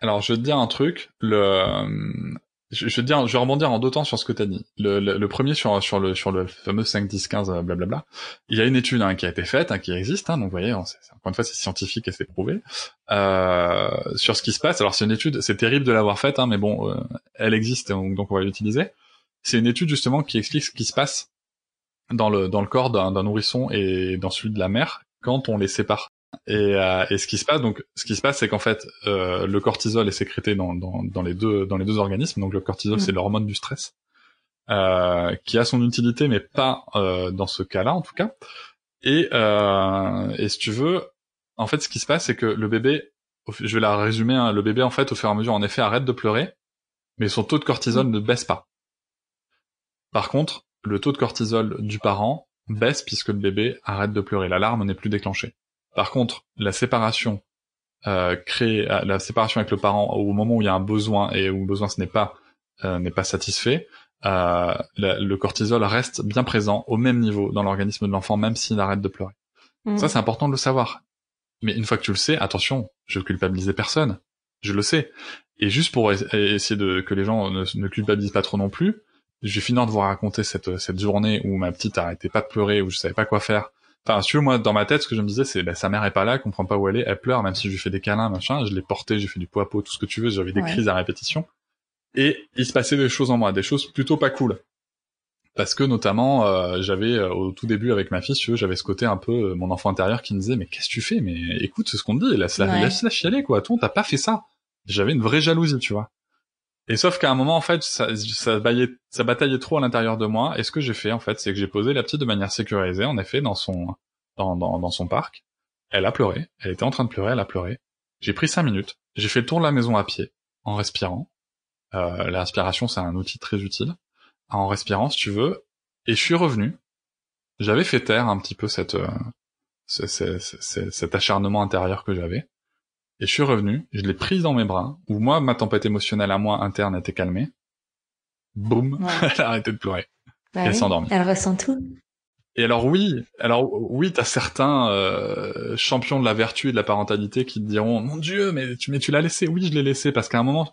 Alors, je vais te dire un truc. Je, vais te dire, rebondir en deux temps sur ce que tu as dit. Le, premier sur sur le sur le fameux 5, 10, 15, euh, blablabla. Il y a une étude hein, qui a été faite, hein, qui existe. Hein, donc, vous voyez, encore une fois, c'est scientifique et c'est prouvé euh, sur ce qui se passe. Alors, c'est une étude. C'est terrible de l'avoir faite, hein, mais bon, euh, elle existe, donc, on va l'utiliser. C'est une étude justement qui explique ce qui se passe dans le corps d'un nourrisson et dans celui de la mère quand on les sépare. Et, euh, et ce qui se passe, donc, ce qui se passe, c'est qu'en fait, euh, le cortisol est sécrété dans, dans, dans les deux dans les deux organismes. Donc, le cortisol, Mm. c'est l'hormone du stress, euh, qui a son utilité, mais pas euh, dans ce cas-là, en tout cas. Et, euh, et si tu veux, en fait, ce qui se passe, c'est que le bébé, je vais la résumer, hein, le bébé, en fait, au fur et à mesure, en effet, arrête de pleurer, mais son taux de cortisol ne baisse pas. Par contre, le taux de cortisol du parent baisse puisque le bébé arrête de pleurer. L'alarme n'est plus déclenchée. Par contre, la séparation euh, euh, la séparation avec le parent au moment où il y a un besoin et où le besoin ce n'est pas euh, n'est pas satisfait, euh, le cortisol reste bien présent au même niveau dans l'organisme de l'enfant même s'il arrête de pleurer. Mm. Ça c'est important de le savoir. Mais une fois que tu le sais, attention, je culpabilisais personne, je le sais. Et juste pour es- essayer de que les gens ne, ne culpabilisent pas trop non plus, je vais finir de vous raconter cette cette journée où ma petite arrêtait pas de pleurer, où je savais pas quoi faire. Enfin, si tu veux, moi, dans ma tête, ce que je me disais, c'est, bah, sa mère est pas là, elle comprend pas où elle est, elle pleure, même si je lui fais des câlins, machin, je l'ai portée, j'ai fait du à pot, tout ce que tu veux, j'avais des Ouais. crises à répétition. Et il se passait des choses en moi, des choses plutôt pas cool. Parce que, notamment, euh, j'avais, euh, au tout début avec ma fille, si tu veux, j'avais ce côté un peu, euh, mon enfant intérieur qui me disait, mais qu'est-ce que tu fais? Mais écoute, c'est ce qu'on te dit, laisse-la, Ouais. laisse-la chialer, quoi. Toi, t'as pas fait ça. J'avais une vraie jalousie, tu vois. Et sauf qu'à un moment, en fait, ça, ça, baillait- ça bataillait trop à l'intérieur de moi. Et ce que j'ai fait, en fait, c'est que j'ai posé la petite de manière sécurisée, en effet, dans son, dans, dans, dans son parc. Elle a pleuré. Elle était en train de pleurer. Elle a pleuré. J'ai pris cinq minutes. J'ai fait le tour de la maison à pied, en respirant. Euh, la respiration, c'est un outil très utile. En respirant, si tu veux. Et je suis revenu. J'avais fait taire un petit peu cette, euh, ce- ce- ce- cet acharnement intérieur que j'avais. Et je suis revenu, je l'ai prise dans mes bras, où moi, ma tempête émotionnelle à moi interne était calmée. Boum, Ouais. elle a arrêté de pleurer. Bah elle oui, s'est endormie. Elle ressent tout. Et alors oui, alors oui, t'as certains euh, champions de la vertu et de la parentalité qui te diront mon Dieu, mais tu mais tu l'as laissé. Oui, je l'ai laissé parce qu'à un moment,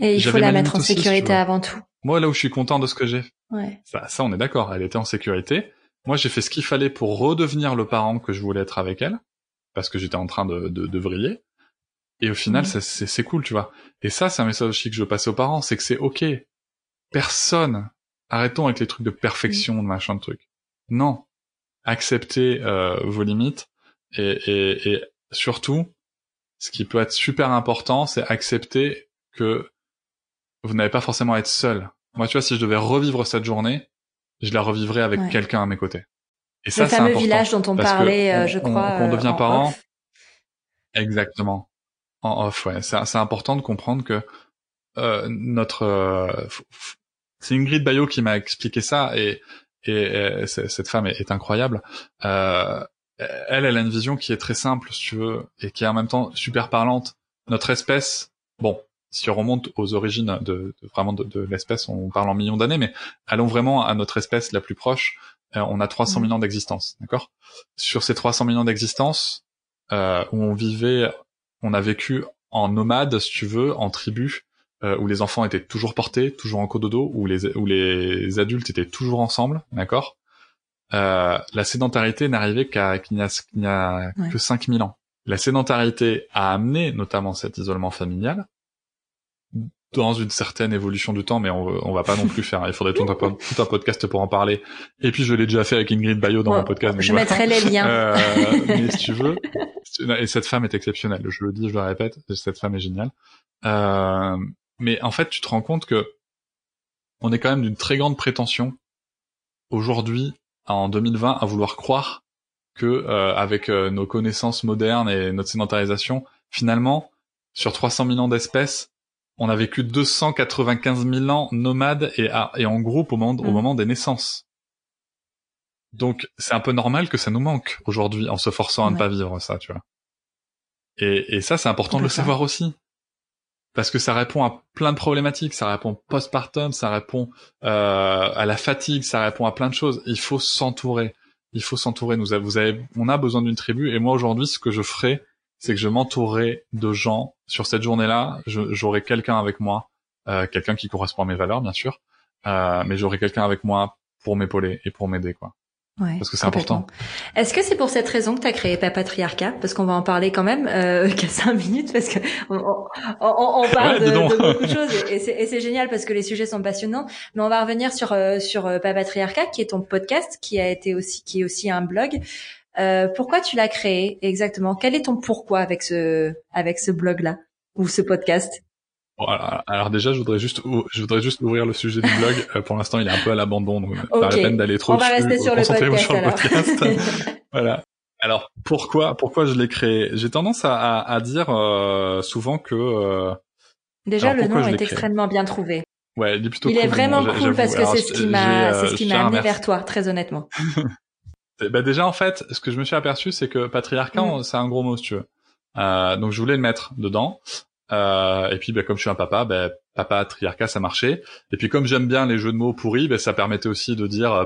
Et il faut la mettre en sécurité avant tout. moi là où je suis content de ce que j'ai, Ouais. ça, ça on est d'accord, elle était en sécurité. Moi j'ai fait ce qu'il fallait pour redevenir le parent que je voulais être avec elle, parce que j'étais en train de, de, de vriller. Et au final, Mhm. ça, c'est c'est cool, tu vois. Et ça, c'est un message aussi que je veux passer aux parents, c'est que c'est ok. Personne, arrêtons avec les trucs de perfection, de machin de trucs. Non, acceptez euh, vos limites et, et, et surtout, ce qui peut être super important, c'est accepter que vous n'avez pas forcément à être seul. Moi, tu vois, si je devais revivre cette journée, je la revivrais avec Ouais. quelqu'un à mes côtés. Et ça, le c'est fameux important. village dont on parlait, euh, on- je on- crois. qu'on euh, devient en parent. off. Exactement. En off, ouais. C'est c'est important de comprendre que euh, notre... euh, c'est Ingrid Bayo qui m'a expliqué ça et, et, c- cette femme est, est incroyable. Euh, elle, elle a une vision qui est très simple, si tu veux, et qui est en même temps super parlante. Notre espèce, bon, si on remonte aux origines de, de- vraiment de, de l'espèce, on parle en millions d'années, mais allons vraiment à notre espèce la plus proche. euh, on a 300 Mhm. 000 ans d'existence, d'accord? Sur ces 300 000 ans d'existence, euh, où on vivait, on a vécu en nomade, si tu veux, en tribu, euh, où les enfants étaient toujours portés, toujours en cododo, où les où les adultes étaient toujours ensemble, d'accord? Euh, la sédentarité n'arrivait qu'à qu'il n'y a, qu'il n'y a que 5000 ans. La sédentarité a amené notamment cet isolement familial dans une certaine évolution du temps, mais on, on va pas non plus faire. Il faudrait tout un, tout un podcast pour en parler. Et puis je l'ai déjà fait avec Ingrid Bayo dans mon podcast. Je mettrai les liens. Euh, mais si tu veux, et cette femme est exceptionnelle. Je le dis, je le répète, cette femme est géniale. Euh, mais en fait, tu te rends compte que on est quand même d'une très grande prétention aujourd'hui, en 2020, à vouloir croire que euh, avec euh, nos connaissances modernes et notre sédentarisation, finalement, sur 300 000 ans d'espèces, on a vécu 295 000 ans nomades et, et en groupe au moment, au mm. moment des naissances. Donc c'est un peu normal que ça nous manque aujourd'hui en se forçant à ne pas vivre ça, tu vois. Et, et ça c'est important de le savoir aussi. Parce que ça répond à plein de problématiques, ça répond postpartum, ça répond euh, à la fatigue, ça répond à plein de choses. Il faut s'entourer, il faut s'entourer. Nous, vous avez, on a besoin d'une tribu. Et moi aujourd'hui, ce que je ferai, c'est que je m'entourerai de gens sur cette journée-là. J'aurai quelqu'un avec moi, euh, quelqu'un qui correspond à mes valeurs, bien sûr, euh, mais j'aurai quelqu'un avec moi pour m'épauler et pour m'aider, quoi. Ouais, parce que c'est important. Est-ce que c'est pour cette raison que tu as créé Papatriarcat Parce qu'on va en parler quand même euh, qu'à cinq minutes, parce que on, on, on parle de, de, beaucoup de choses et c'est génial parce que les sujets sont passionnants. Mais on va revenir sur euh, sur euh, Papatriarcat, qui est ton podcast, qui a été aussi qui est aussi un blog. Euh, pourquoi tu l'as créé exactement? Quel est ton pourquoi avec ce avec ce blog là ou ce podcast? Alors déjà, je voudrais juste, je voudrais juste ouvrir le sujet du blog. Euh, pour l'instant, il est un peu à l'abandon, donc pas la peine d'aller trop. On va rester sur le podcast. voilà. Alors pourquoi, pourquoi je l'ai créé? J'ai tendance à, à, dire euh, souvent que. Euh, déjà, le nom est extrêmement bien trouvé. Ouais, il est plutôt. Il est vraiment cool parce que c'est ce qui m'a, c'est ce qui m'a amené vers toi, très honnêtement. bah déjà en fait, ce que je me suis aperçu, c'est que patriarcat, mm. c'est un gros mot, si tu veux. Euh, donc je voulais le mettre dedans. Euh, et puis bah, comme je suis un papa, bah, papa triarcat ça marchait. Et puis comme j'aime bien les jeux de mots pourris, bah, ça permettait aussi de dire euh,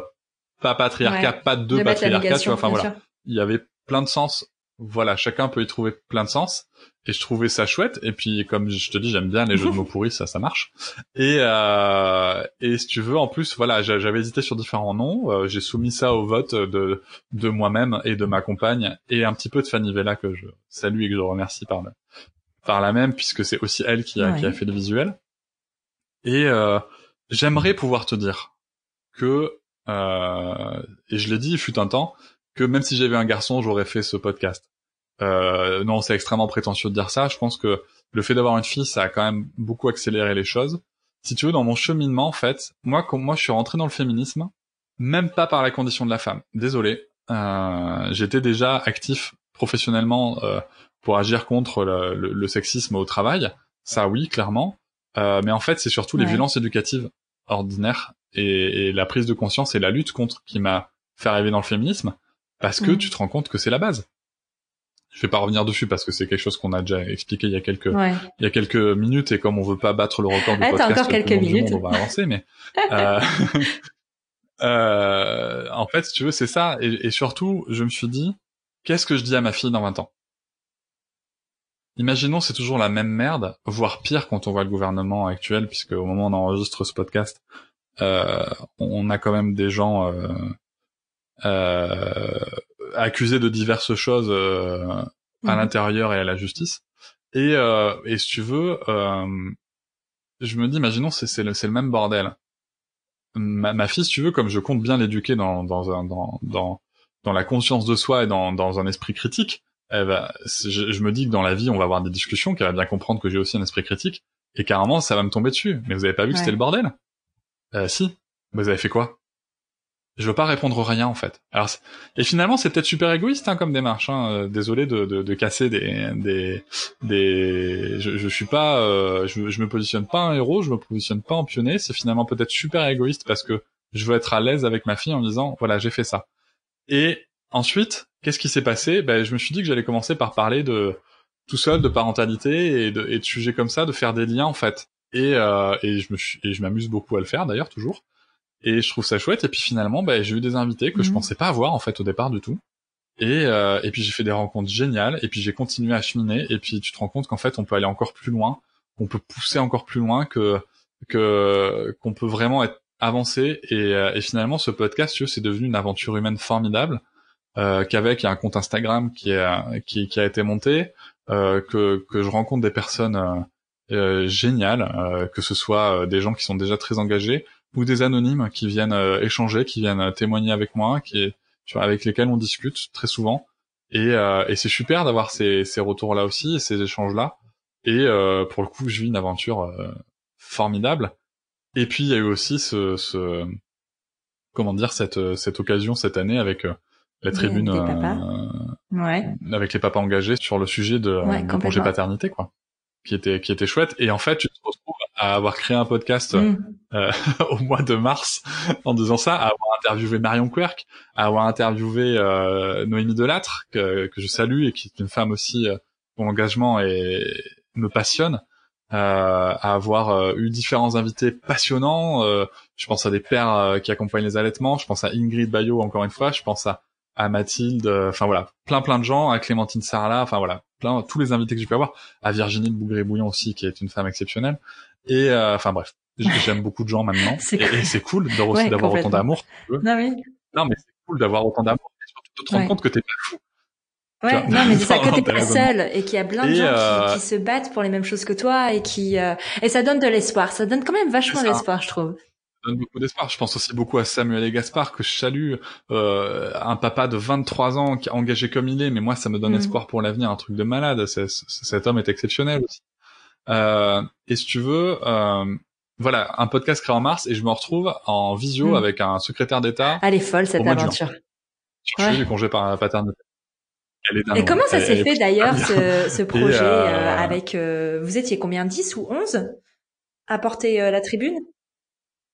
papa triarcat, pas de patriarcat. Tu vois, enfin voilà, il y avait plein de sens. Voilà, chacun peut y trouver plein de sens. Et je trouvais ça chouette. Et puis comme je te dis, j'aime bien les jeux de mots pourris, ça ça marche. Et euh, et si tu veux, en plus, voilà, j'avais hésité sur différents noms. Euh, j'ai soumis ça au vote de de moi-même et de ma compagne et un petit peu de Fanny Vella que je salue et que je remercie par le par la même, puisque c'est aussi elle qui a, qui a fait le visuel. Et euh, j'aimerais pouvoir te dire que, euh, et je l'ai dit, il fut un temps, que même si j'avais un garçon, j'aurais fait ce podcast. Euh, non, c'est extrêmement prétentieux de dire ça. Je pense que le fait d'avoir une fille, ça a quand même beaucoup accéléré les choses. Si tu veux, dans mon cheminement, en fait, moi, comme moi, je suis rentré dans le féminisme, même pas par la condition de la femme. Désolé, euh, j'étais déjà actif professionnellement euh, pour agir contre le, le, sexisme au travail. Ça, oui, clairement. Euh, mais en fait, c'est surtout les violences éducatives ordinaires et, et, la prise de conscience et la lutte contre qui m'a fait arriver dans le féminisme, parce que mm. tu te rends compte que c'est la base. Je vais pas revenir dessus parce que c'est quelque chose qu'on a déjà expliqué il y a quelques il y a quelques minutes et comme on veut pas battre le record du podcast, encore quelques minutes. on va avancer. Mais euh, euh, en fait, si tu veux, c'est ça. Et, et surtout, je me suis dit, qu'est-ce que je dis à ma fille dans 20 ans? Imaginons c'est toujours la même merde, voire pire quand on voit le gouvernement actuel, puisque au moment où on enregistre ce podcast, euh, on a quand même des gens euh, accusés de diverses choses euh, à mhm. l'intérieur et à la justice. Et, euh, et si tu veux, euh, je me dis, imaginons c'est le, le même bordel. Ma, ma, fille, si tu veux, comme je compte bien l'éduquer dans, dans, dans, dans, dans la conscience de soi et dans, dans un esprit critique, eh ben, je, me dis que dans la vie, on va avoir des discussions, qu'elle va bien comprendre que j'ai aussi un esprit critique, et carrément, ça va me tomber dessus. Mais vous avez pas vu que c'était le bordel? Euh, Si. Vous avez fait quoi? Je veux pas répondre rien en fait. Alors, et finalement, c'est peut-être super égoïste hein, comme démarche. Hein. Euh, désolé de, de, de, casser des des des. Je, je suis pas, euh, je, je me positionne pas en héros, je me positionne pas en pionnier. C'est finalement peut-être super égoïste parce que je veux être à l'aise avec ma fille en disant voilà j'ai fait ça. Et ensuite, Qu'est-ce qui s'est passé? Ben, Je me suis dit que j'allais commencer par parler de tout seul, de parentalité et de, et de sujets comme ça, de faire des liens en fait. Et, euh, et je me et je m'amuse beaucoup à le faire d'ailleurs toujours. Et je trouve ça chouette. Et puis finalement, ben, j'ai eu des invités que je mhm. pensais pas avoir en fait au départ du tout. Et, euh, et puis j'ai fait des rencontres géniales. Et puis j'ai continué à cheminer. Et puis tu te rends compte qu'en fait on peut aller encore plus loin qu'on peut pousser encore plus loin, que que qu'on peut vraiment être avancé. Et, et finalement, ce podcast, c'est devenu une aventure humaine formidable. Euh, qu'avec il y a un compte Instagram qui, est, qui, qui a été monté, euh, que, que je rencontre des personnes euh, euh géniales, euh, que ce soit des gens qui sont déjà très engagés ou des anonymes qui viennent échanger, qui viennent témoigner avec moi, qui avec lesquels on discute très souvent. Et, et c'est super d'avoir ces, ces retours-là aussi, ces échanges-là. Et pour le coup, je vis une aventure formidable. Et puis il y a eu aussi ce, ce comment dire cette cette occasion cette année avec la tribune euh, ouais. avec les papas engagés sur le sujet de, ouais, congé paternité quoi qui était qui était chouette et en fait tu te retrouves à avoir créé un podcast mm. euh, au mois de mars en disant ça à avoir interviewé Marion Querc à avoir interviewé euh, Noémie Delattre que, que je salue et qui est une femme aussi euh, dont l'engagement me passionne euh, à avoir euh, eu différents invités passionnants. Euh, je pense à des pères qui accompagnent les allaitements. Je pense à Ingrid Bayot encore une fois. Je pense à à Mathilde, euh, enfin voilà, plein plein de gens, à Clémentine Sarla, enfin voilà, plein tous les invités que j'ai pu avoir, à Virginie de Bougré-Bouillon aussi, qui est une femme exceptionnelle, et euh, enfin bref, j'aime beaucoup de gens maintenant, et, c'est cool d'avoir autant d'amour. Non, oui. non mais c'est cool d'avoir autant d'amour, et surtout de te rendre compte que t'es pas fou. Ouais, non, mais c'est ça que t'es pas seul et qu'il y a plein de gens euh... qui, qui, se battent pour les mêmes choses que toi et qui euh... et ça donne de l'espoir. Ça donne quand même vachement d'espoir, je trouve donne beaucoup d'espoir. Je pense aussi beaucoup à Samuel et Gaspard que je salue, euh, un papa de 23 ans qui est engagé comme il est, mais moi ça me donne mm. espoir pour l'avenir, un truc de malade. cet homme est exceptionnel aussi. Euh, et si tu veux, euh, voilà, un podcast créé en mars et je me retrouve en visio mm. avec un secrétaire d'État. Elle est folle cette aventure. Je suis du congé par paternité. Et comment ça s'est fait d'ailleurs ce, ce, projet euh, euh, avec euh, vous étiez combien 10 ou 11 à porter la tribune?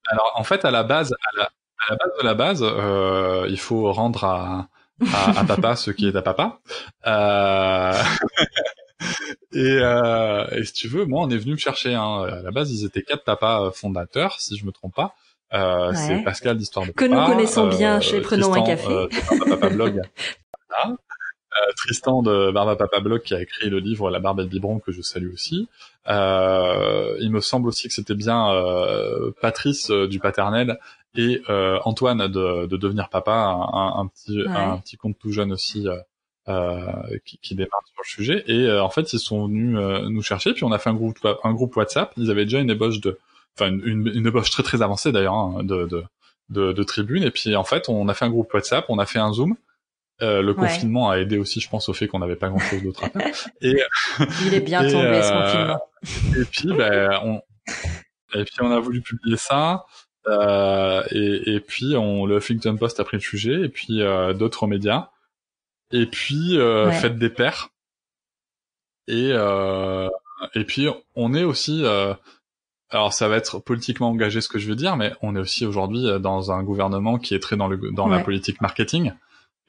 Alors en fait, à la base, à la, à la base de la base, euh, il faut rendre à, à, à papa ce qui est à papa. Euh... et, euh, et, si tu veux, moi, on est venu me chercher. Hein. À la base, ils étaient quatre papas euh, fondateurs, si je me trompe pas. Euh, C'est Pascal d'Histoire de Que nous connaissons bien euh, chez Prenons un café. Euh, papa Blog. Euh, Tristan de Barba Papa Blog qui a écrit le livre La Barbe et le biberon que je salue aussi. Euh, il me semble aussi que c'était bien euh, Patrice du paternel et Antoine de, de, devenir papa, un, un petit un petit compte tout jeune aussi. Euh, qui, qui démarre sur le sujet et en fait ils sont venus nous chercher puis on a fait un groupe un groupe WhatsApp ils avaient déjà une ébauche de enfin une, une, ébauche très très avancée d'ailleurs hein, de, de, de, de tribune et puis en fait on a fait un groupe WhatsApp on a fait un zoom euh, le confinement a aidé aussi, je pense, au fait qu'on n'avait pas grand-chose d'autre à faire. Et, Il est bien tombé ce euh, confinement. Et puis, ben, on, et puis on a voulu publier ça. Euh, et, et, puis on, le Huffington Post a pris le sujet, et puis euh, d'autres médias. Et puis euh, Fête des pères. Et et puis on est aussi alors ça va être politiquement engagé ce que je veux dire, mais on est aussi aujourd'hui dans un gouvernement qui est très dans le dans la politique marketing.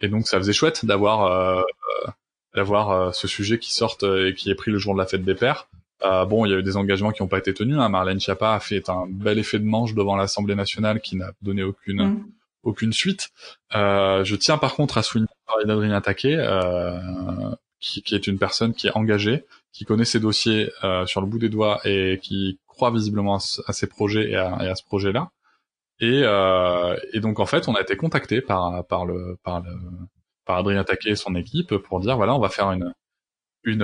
Et donc ça faisait chouette d'avoir euh, euh, d'avoir euh, ce sujet qui sorte et qui est pris le jour de la fête des pères. Euh, bon, il y a eu des engagements qui n'ont pas été tenus. Hein. Marlène Schiappa a fait un bel effet de manche devant l'Assemblée nationale qui n'a donné aucune mm. Aucune suite. Euh, je tiens par contre à souligner d'Adrien Taquet, euh, qui, qui, est une personne qui est engagée, qui connaît ses dossiers sur le bout des doigts et qui croit visiblement à, ses projets et à, et à ce projet-là. Et, euh, et donc en fait, on a été contacté par par le par le par Adrien Taquet et son équipe pour dire voilà, on va faire une une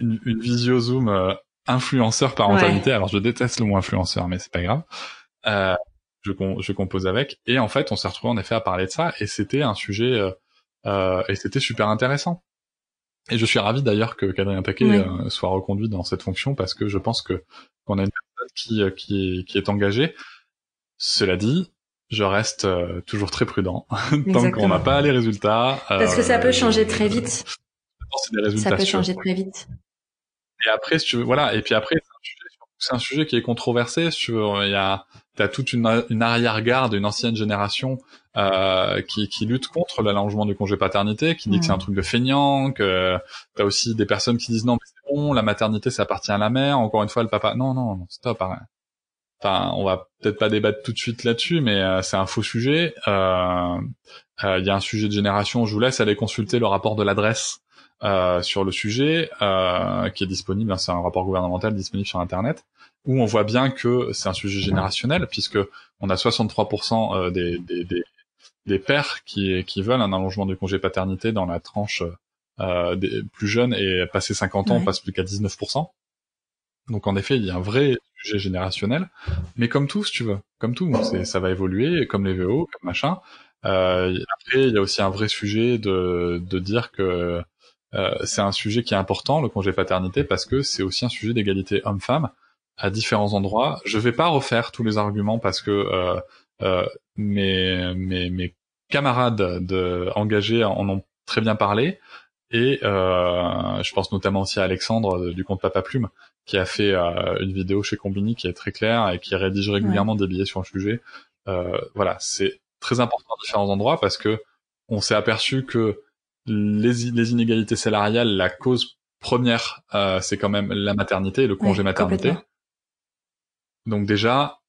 une, une visio zoom euh, influenceur parentalité. Alors je déteste le mot influenceur, mais c'est pas grave. Euh, je, je compose avec. Et en fait, on s'est retrouvé en effet à parler de ça, et c'était un sujet euh, euh et c'était super intéressant. Et je suis ravi d'ailleurs que qu'Adrien Taquet euh, soit reconduit dans cette fonction parce que je pense que qu'on a une personne qui qui qui est engagée cela dit, je reste euh, toujours très prudent tant qu'on n'a pas les résultats. Parce que ça peut euh, changer très vite. ça peut changer très vite. Et après, si tu veux, voilà. Et puis après, c'est un sujet qui est controversé. Veux, il y a, t'as toute une, une arrière-garde, une ancienne génération euh, qui, qui lutte contre l'allongement du congé paternité, qui dit que c'est un truc de feignant, que t'as aussi des personnes qui disent non, mais c'est bon, la maternité ça appartient à la mère. Encore une fois, le papa, non, non, non stop, arrête enfin on va peut-être pas débattre tout de suite là-dessus mais euh, c'est un faux sujet euh, euh, il y a un sujet de génération je vous laisse aller consulter le rapport de l'adresse euh, sur le sujet, euh, qui est disponible, hein, c'est un rapport gouvernemental disponible sur Internet, où on voit bien que c'est un sujet générationnel, puisque on a 63% euh, des, des, des, des, pères qui, qui veulent un allongement du congé paternité dans la tranche euh, des plus jeunes, et passer 50 ans, on passe plus qu'à 19%. Donc en effet, il y a un vrai sujet générationnel, mais comme tout, si tu veux, comme tout, ça va évoluer, comme les VO, comme machin. Euh, après, il y a aussi un vrai sujet de, de dire que euh, c'est un sujet qui est important, le congé paternité, parce que c'est aussi un sujet d'égalité homme-femme à différents endroits. Je vais pas refaire tous les arguments parce que euh, euh, mes, mes, mes camarades de, engagés en ont très bien parlé. Et euh, je pense notamment aussi à Alexandre du compte Papa Plume, qui a fait euh, une vidéo chez Combini qui est très claire et qui rédige régulièrement des billets sur le sujet. Euh, voilà, c'est très important à différents endroits parce que on s'est aperçu que les, les, inégalités salariales, la cause première, euh, c'est quand même la maternité, le congé maternité. Donc déjà,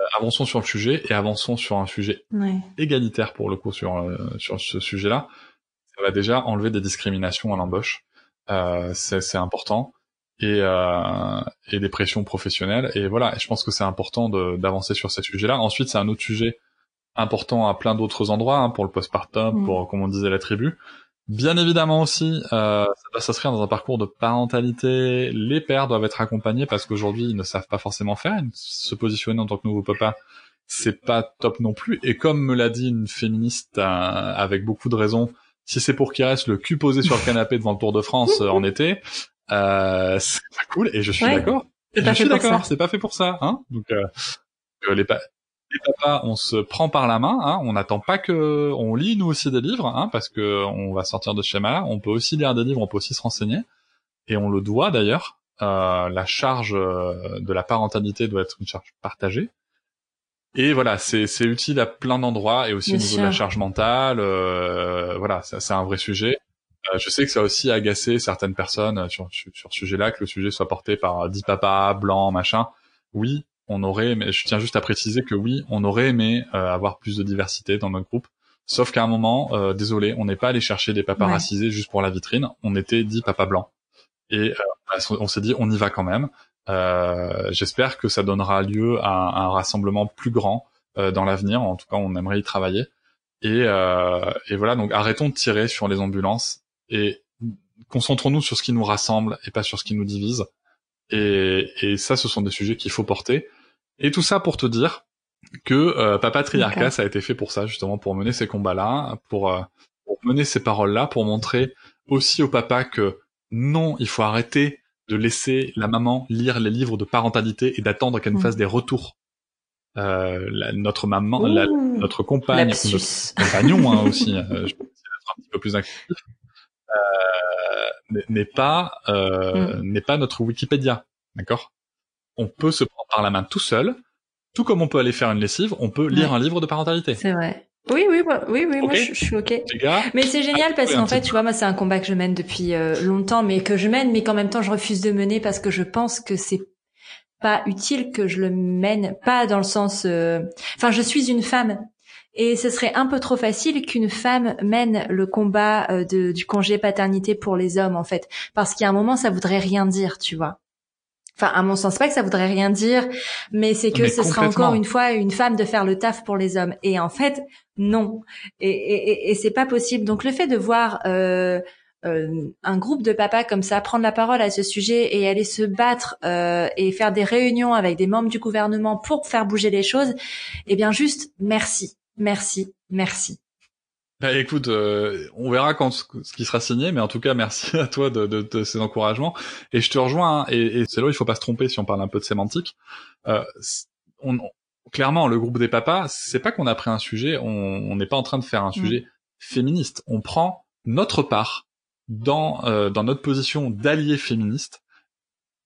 euh, avançons sur le sujet et avançons sur un sujet égalitaire pour le coup sur euh, sur ce sujet-là. Ça va déjà enlever des discriminations à l'embauche. Euh, c'est important et, euh, et des pressions professionnelles. Et voilà, je pense que c'est important d'avancer sur ce sujet-là. Ensuite, c'est un autre sujet important à plein d'autres endroits, hein, pour le postpartum, mm. pour, comme on disait, la tribu. Bien évidemment aussi, euh, ça doit s'inscrire dans un parcours de parentalité. Les pères doivent être accompagnés parce qu'aujourd'hui, ils ne savent pas forcément faire. Se positionner en tant que nouveau papa, c'est pas top non plus. Et comme me l'a dit une féministe euh, avec beaucoup de raisons, si c'est pour qu'il reste le cul posé sur le canapé devant le Tour de France euh, en été, euh, c'est pas cool. Et je suis d'accord. Je suis d'accord. C'est pas fait pour ça. Hein Donc euh, les, pa les papas, on se prend par la main. Hein, on n'attend pas que, on lit nous aussi des livres, hein, parce que on va sortir de ce schéma-là. On peut aussi lire des livres, on peut aussi se renseigner, et on le doit d'ailleurs. Euh, la charge euh, de la parentalité doit être une charge partagée. Et voilà, c'est utile à plein d'endroits et aussi au niveau de la charge mentale. Euh, voilà, c'est un vrai sujet. Euh, je sais que ça a aussi agacé certaines personnes sur, sur, sur ce sujet-là, que le sujet soit porté par dix papas blancs, machin. Oui, on aurait, mais je tiens juste à préciser que oui, on aurait aimé euh, avoir plus de diversité dans notre groupe. Sauf qu'à un moment, euh, désolé, on n'est pas allé chercher des papas racisés juste pour la vitrine. On était dix papas blancs. Et euh, on s'est dit, on y va quand même. J'espère que ça donnera lieu à, un rassemblement plus grand dans l'avenir. En tout cas, on aimerait y travailler. Et, et voilà, donc arrêtons de tirer sur les ambulances et concentrons-nous sur ce qui nous rassemble et pas sur ce qui nous divise. Et, et ça, ce sont des sujets qu'il faut porter. Et tout ça pour te dire que euh, Papa Triarca, ça a été fait pour ça, justement, pour mener ces combats-là, pour, euh, pour mener ces paroles-là, pour montrer aussi au papa que non, il faut arrêter de laisser la maman lire les livres de parentalité et d'attendre qu'elle nous mm. fasse des retours. Euh, notre maman, notre compagne, notre compagnon hein, aussi, euh, je peux être un petit peu plus inclusif, euh, n'est pas euh, mm. n'est pas notre Wikipédia, d'accord? On peut se prendre par la main tout seul, tout comme on peut aller faire une lessive, on peut lire un livre de parentalité. C'est vrai. Oui, oui, oui, oui, moi je, suis ok. mais c'est génial parce qu'en fait, tu vois, moi c'est un combat que je mène depuis euh, longtemps, mais que je mène, mais qu'en même temps je refuse de mener parce que je pense que c'est pas utile que je le mène, pas dans le sens. Enfin, je suis une femme et ce serait un peu trop facile qu'une femme mène le combat euh, de, du congé paternité pour les hommes, en fait. Parce qu'il y a un moment, ça voudrait rien dire, tu vois. Enfin, à mon sens, pas que ça voudrait rien dire, mais c'est que ce sera encore une fois une femme de faire le taf pour les hommes. Et en fait, non. Et, et, et c'est pas possible. Donc le fait de voir euh, euh, un groupe de papas comme ça prendre la parole à ce sujet et aller se battre euh, et faire des réunions avec des membres du gouvernement pour faire bouger les choses, eh bien juste merci. Merci, merci. Bah, écoute, euh, on verra quand ce qui sera signé, mais en tout cas, merci à toi de, de, de ces encouragements. Et je te rejoins, hein, et, et c'est là où il faut pas se tromper si on parle un peu de sémantique. Euh, on, clairement, le groupe des papas, c'est pas qu'on a pris un sujet, on n'est pas en train de faire un mm. sujet féministe. On prend notre part dans euh, dans notre position d'allié féministe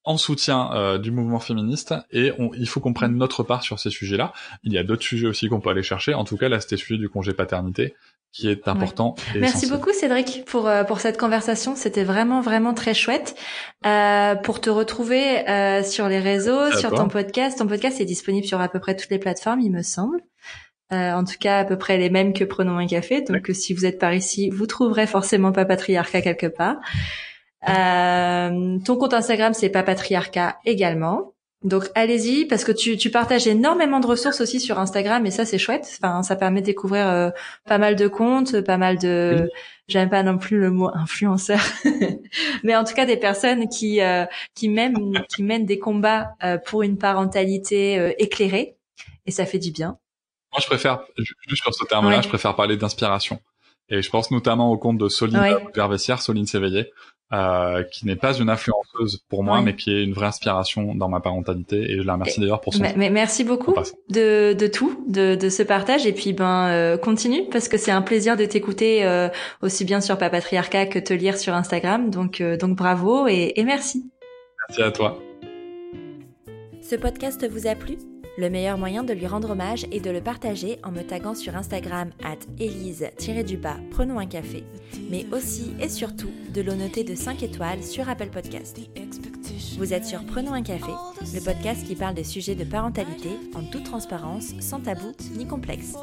en soutien euh, du mouvement féministe et il faut qu'on prenne notre part sur ces sujets-là. Il y a d'autres sujets aussi qu'on peut aller chercher. En tout cas, là, c'était celui du congé paternité qui est important. Merci beaucoup Cédric pour euh, pour cette conversation. C'était vraiment vraiment très chouette. Euh, pour te retrouver euh, sur les réseaux, sur ton podcast. Ton podcast est disponible sur à peu près toutes les plateformes, il me semble. en tout cas à peu près les mêmes que Prenons un café. Donc si vous êtes par ici, vous trouverez forcément Papatriarca quelque part. ton compte Instagram c'est Papatriarca également. Donc allez-y parce que tu, tu, partages énormément de ressources aussi sur Instagram et ça c'est chouette. Enfin, ça permet de découvrir euh, pas mal de comptes, pas mal de. J'aime pas non plus le mot influenceur, mais en tout cas des personnes qui euh, qui mènent qui mènent des combats euh, pour une parentalité éclairée et ça fait du bien. Moi, je préfère juste sur ce terme-là, je préfère parler d'inspiration. Et je pense notamment au compte de Soline ouais. Soline Séveillé, euh, qui n'est pas une influenceuse pour moi, mais qui est une vraie inspiration dans ma parentalité. Et je la remercie d'ailleurs pour son. Mais, merci beaucoup de, de tout, de, de ce partage. Et puis ben euh, continue parce que c'est un plaisir de t'écouter euh, aussi bien sur Papatriarca que te lire sur Instagram. Donc euh, donc bravo et, et merci. Merci à toi. Ce podcast vous a plu? Le meilleur moyen de lui rendre hommage est de le partager en me taguant sur Instagram at Elise-du-bas Prenons un café, mais aussi et surtout de le de 5 étoiles sur Apple Podcast. Vous êtes sur Prenons un café, le podcast qui parle des sujets de parentalité en toute transparence, sans tabou ni complexe.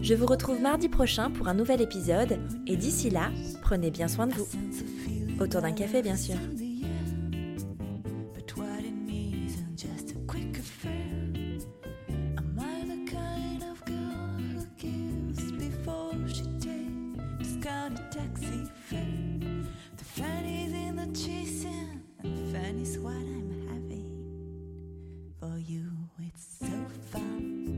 Je vous retrouve mardi prochain pour un nouvel épisode et d'ici là, prenez bien soin de vous. Autour d'un café bien sûr. on a taxi fare. The fun is in the chasing, and the fun is what I'm having. For you, it's so fun.